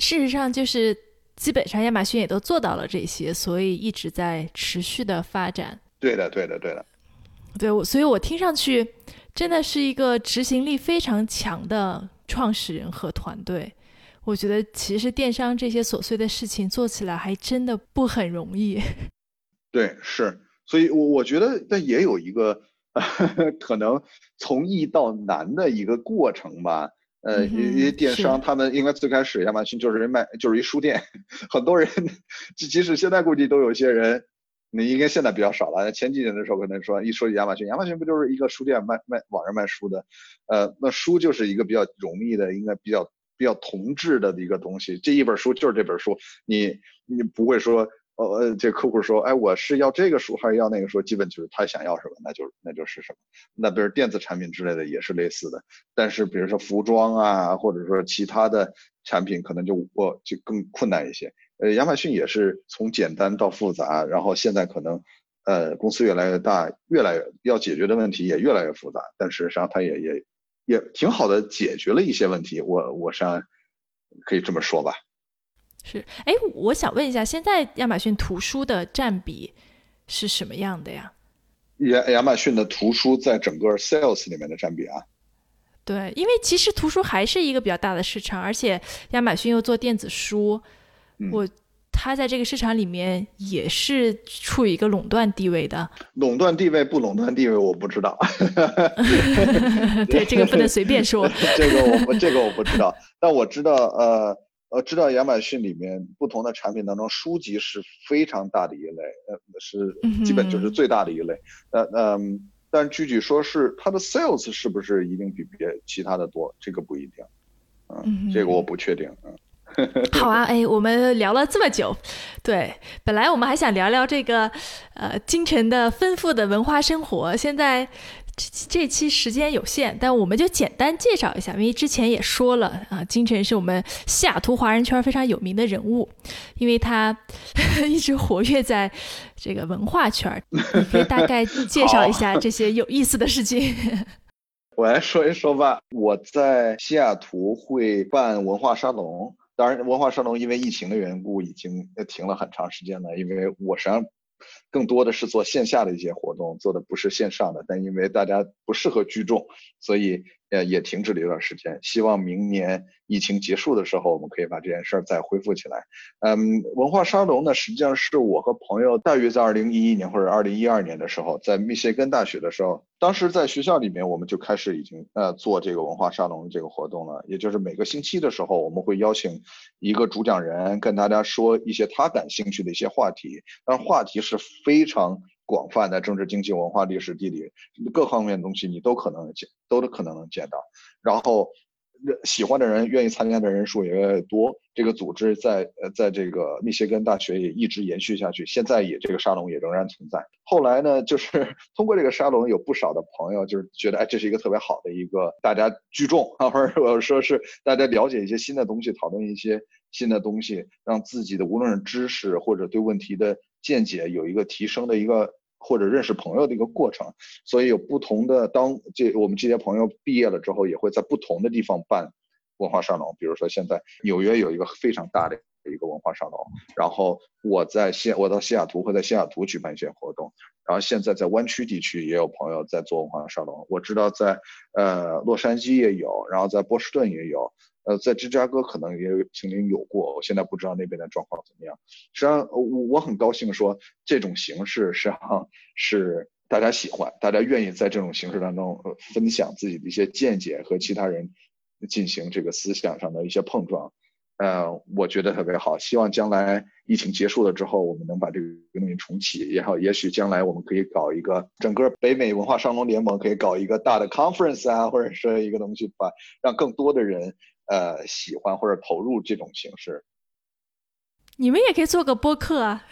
事实上，就是基本上亚马逊也都做到了这些，所以一直在持续的发展。对的，对的，对的。对，我所以，我听上去真的是一个执行力非常强的创始人和团队。我觉得，其实电商这些琐碎的事情做起来还真的不很容易。对，是。所以，我我觉得，但也有一个 可能从易到难的一个过程吧。呃，因为电商他们应该最开始亚马逊就是卖，就是一书店，很多人，即使现在估计都有些人，你应该现在比较少了。前几年的时候可能说，一说起亚马逊，亚马逊不就是一个书店卖卖网上卖书的，呃，那书就是一个比较容易的，应该比较比较同质的一个东西，这一本书就是这本书，你你不会说。呃，这客户说，哎，我是要这个书还是要那个书？基本就是他想要什么，那就那就是什么。那比如电子产品之类的也是类似的，但是比如说服装啊，或者说其他的产品，可能就我就更困难一些。呃，亚马逊也是从简单到复杂，然后现在可能呃公司越来越大，越来越要解决的问题也越来越复杂，但事实上它也也也挺好的解决了一些问题。我我上可以这么说吧。是，哎，我想问一下，现在亚马逊图书的占比是什么样的呀？亚亚马逊的图书在整个 sales 里面的占比啊？对，因为其实图书还是一个比较大的市场，而且亚马逊又做电子书，我它在这个市场里面也是处于一个垄断地位的。垄断地位不垄断地位我不知道。对，这个不能随便说。这个我不，这个我不知道，但我知道，呃。呃，知道亚马逊里面不同的产品当中，书籍是非常大的一类，呃，是基本就是最大的一类。呃，嗯，但具体说是它的 sales 是不是一定比别其他的多，这个不一定。嗯，这个我不确定。嗯。好啊，哎，我们聊了这么久，对，本来我们还想聊聊这个，呃，京城的丰富的文化生活，现在。这期时间有限，但我们就简单介绍一下，因为之前也说了啊，金晨是我们西雅图华人圈非常有名的人物，因为他 一直活跃在这个文化圈。你可以大概介绍一下这些有意思的事情。我来说一说吧，我在西雅图会办文化沙龙，当然文化沙龙因为疫情的缘故已经停了很长时间了，因为我实际上。更多的是做线下的一些活动，做的不是线上的，但因为大家不适合聚众，所以。呃，也停止了一段时间，希望明年疫情结束的时候，我们可以把这件事儿再恢复起来。嗯，文化沙龙呢，实际上是我和朋友大约在二零一一年或者二零一二年的时候，在密歇根大学的时候，当时在学校里面，我们就开始已经呃做这个文化沙龙这个活动了。也就是每个星期的时候，我们会邀请一个主讲人跟大家说一些他感兴趣的一些话题，但话题是非常。广泛的政治、经济、文化、历史、地理各方面的东西，你都可能见，都可能能见到。然后，喜欢的人、愿意参加的人数也越来越多。这个组织在呃，在这个密歇根大学也一直延续下去，现在也这个沙龙也仍然存在。后来呢，就是 通过这个沙龙，有不少的朋友就是觉得，哎，这是一个特别好的一个大家聚众啊，或者说是大家了解一些新的东西，讨论一些新的东西，让自己的无论是知识或者对问题的见解有一个提升的一个。或者认识朋友的一个过程，所以有不同的。当这我们这些朋友毕业了之后，也会在不同的地方办文化沙龙。比如说，现在纽约有一个非常大的一个文化沙龙，然后我在西，我到西雅图会在西雅图举办一些活动。然后现在在湾区地区也有朋友在做文化沙龙，我知道在呃洛杉矶也有，然后在波士顿也有。呃，在芝加哥可能也曾经有过，我现在不知道那边的状况怎么样。实际上，我我很高兴说这种形式实际上是大家喜欢，大家愿意在这种形式当中分享自己的一些见解和其他人进行这个思想上的一些碰撞。呃，我觉得特别好，希望将来疫情结束了之后，我们能把这个东西重启也好，也许将来我们可以搞一个整个北美文化商龙联盟可以搞一个大的 conference 啊，或者说一个东西，把让更多的人。呃，喜欢或者投入这种形式，你们也可以做个播客啊。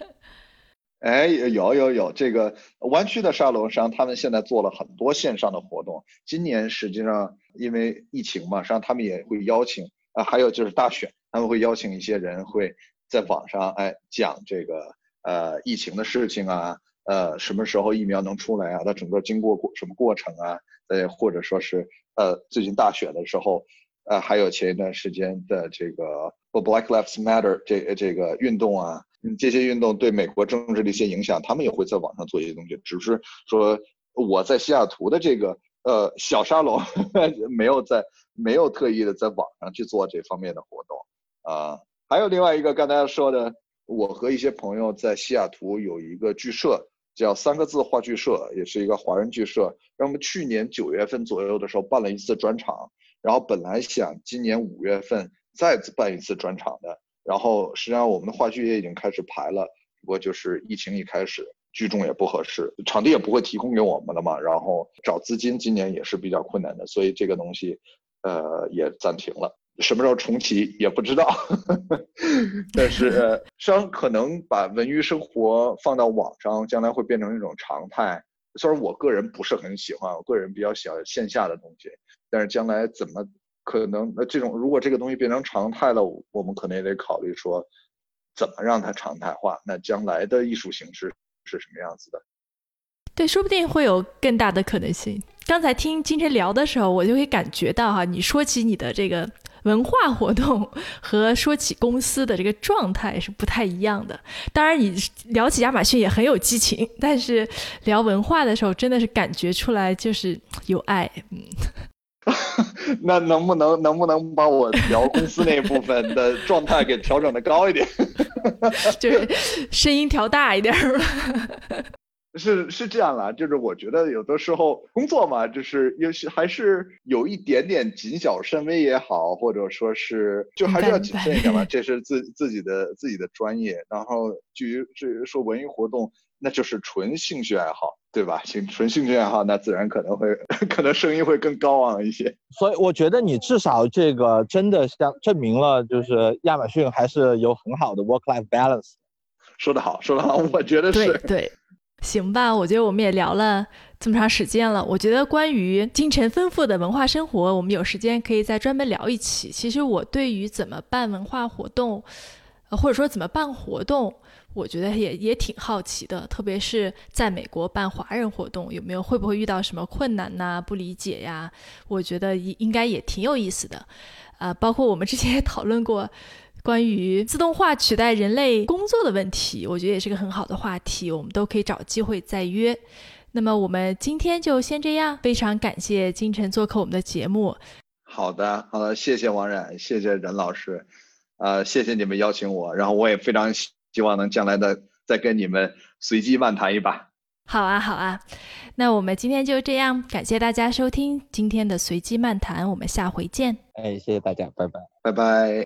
哎，有有有，这个湾区的沙龙上，他们现在做了很多线上的活动。今年实际上因为疫情嘛，实际上他们也会邀请啊，还有就是大选，他们会邀请一些人会在网上哎讲这个呃疫情的事情啊，呃什么时候疫苗能出来啊，它整个经过过什么过程啊，呃或者说是。呃，最近大选的时候，呃，还有前一段时间的这个 Black Lives Matter 这这个运动啊，这些运动对美国政治的一些影响，他们也会在网上做一些东西。只是说我在西雅图的这个呃小沙龙，没有在没有特意的在网上去做这方面的活动啊。还有另外一个刚才说的，我和一些朋友在西雅图有一个剧社。叫三个字话剧社，也是一个华人剧社。然后我们去年九月份左右的时候办了一次专场，然后本来想今年五月份再次办一次专场的。然后实际上我们的话剧也已经开始排了，不过就是疫情一开始，剧种也不合适，场地也不会提供给我们了嘛。然后找资金今年也是比较困难的，所以这个东西，呃，也暂停了。什么时候重启也不知道，但是商可能把文娱生活放到网上，将来会变成一种常态。虽然我个人不是很喜欢，我个人比较喜欢线下的东西，但是将来怎么可能？那这种如果这个东西变成常态了，我们可能也得考虑说，怎么让它常态化？那将来的艺术形式是什么样子的？对，说不定会有更大的可能性。刚才听金晨聊的时候，我就会感觉到哈，你说起你的这个。文化活动和说起公司的这个状态是不太一样的。当然，你聊起亚马逊也很有激情，但是聊文化的时候，真的是感觉出来就是有爱。嗯，那能不能能不能把我聊公司那部分的状态给调整的高一点？就是声音调大一点吧。是是这样啦，就是我觉得有的时候工作嘛，就是有些还是有一点点谨小慎微也好，或者说是就还是要谨慎一点吧。这是自自己的自己的专业。然后至于至于说文艺活动，那就是纯兴趣爱好，对吧？兴纯兴趣爱好，那自然可能会 可能声音会更高昂一些。所以我觉得你至少这个真的像证明了，就是亚马逊还是有很好的 work life balance。说得好，说得好，我觉得是对。行吧，我觉得我们也聊了这么长时间了。我觉得关于精神丰富的文化生活，我们有时间可以再专门聊一期。其实我对于怎么办文化活动，或者说怎么办活动，我觉得也也挺好奇的。特别是在美国办华人活动，有没有会不会遇到什么困难呐、不理解呀？我觉得应应该也挺有意思的。啊，包括我们之前也讨论过。关于自动化取代人类工作的问题，我觉得也是个很好的话题，我们都可以找机会再约。那么我们今天就先这样，非常感谢金晨做客我们的节目。好的，好的，谢谢王冉，谢谢任老师，呃，谢谢你们邀请我，然后我也非常希望能将来的再跟你们随机漫谈一把。好啊，好啊，那我们今天就这样，感谢大家收听今天的随机漫谈，我们下回见。哎，谢谢大家，拜拜，拜拜。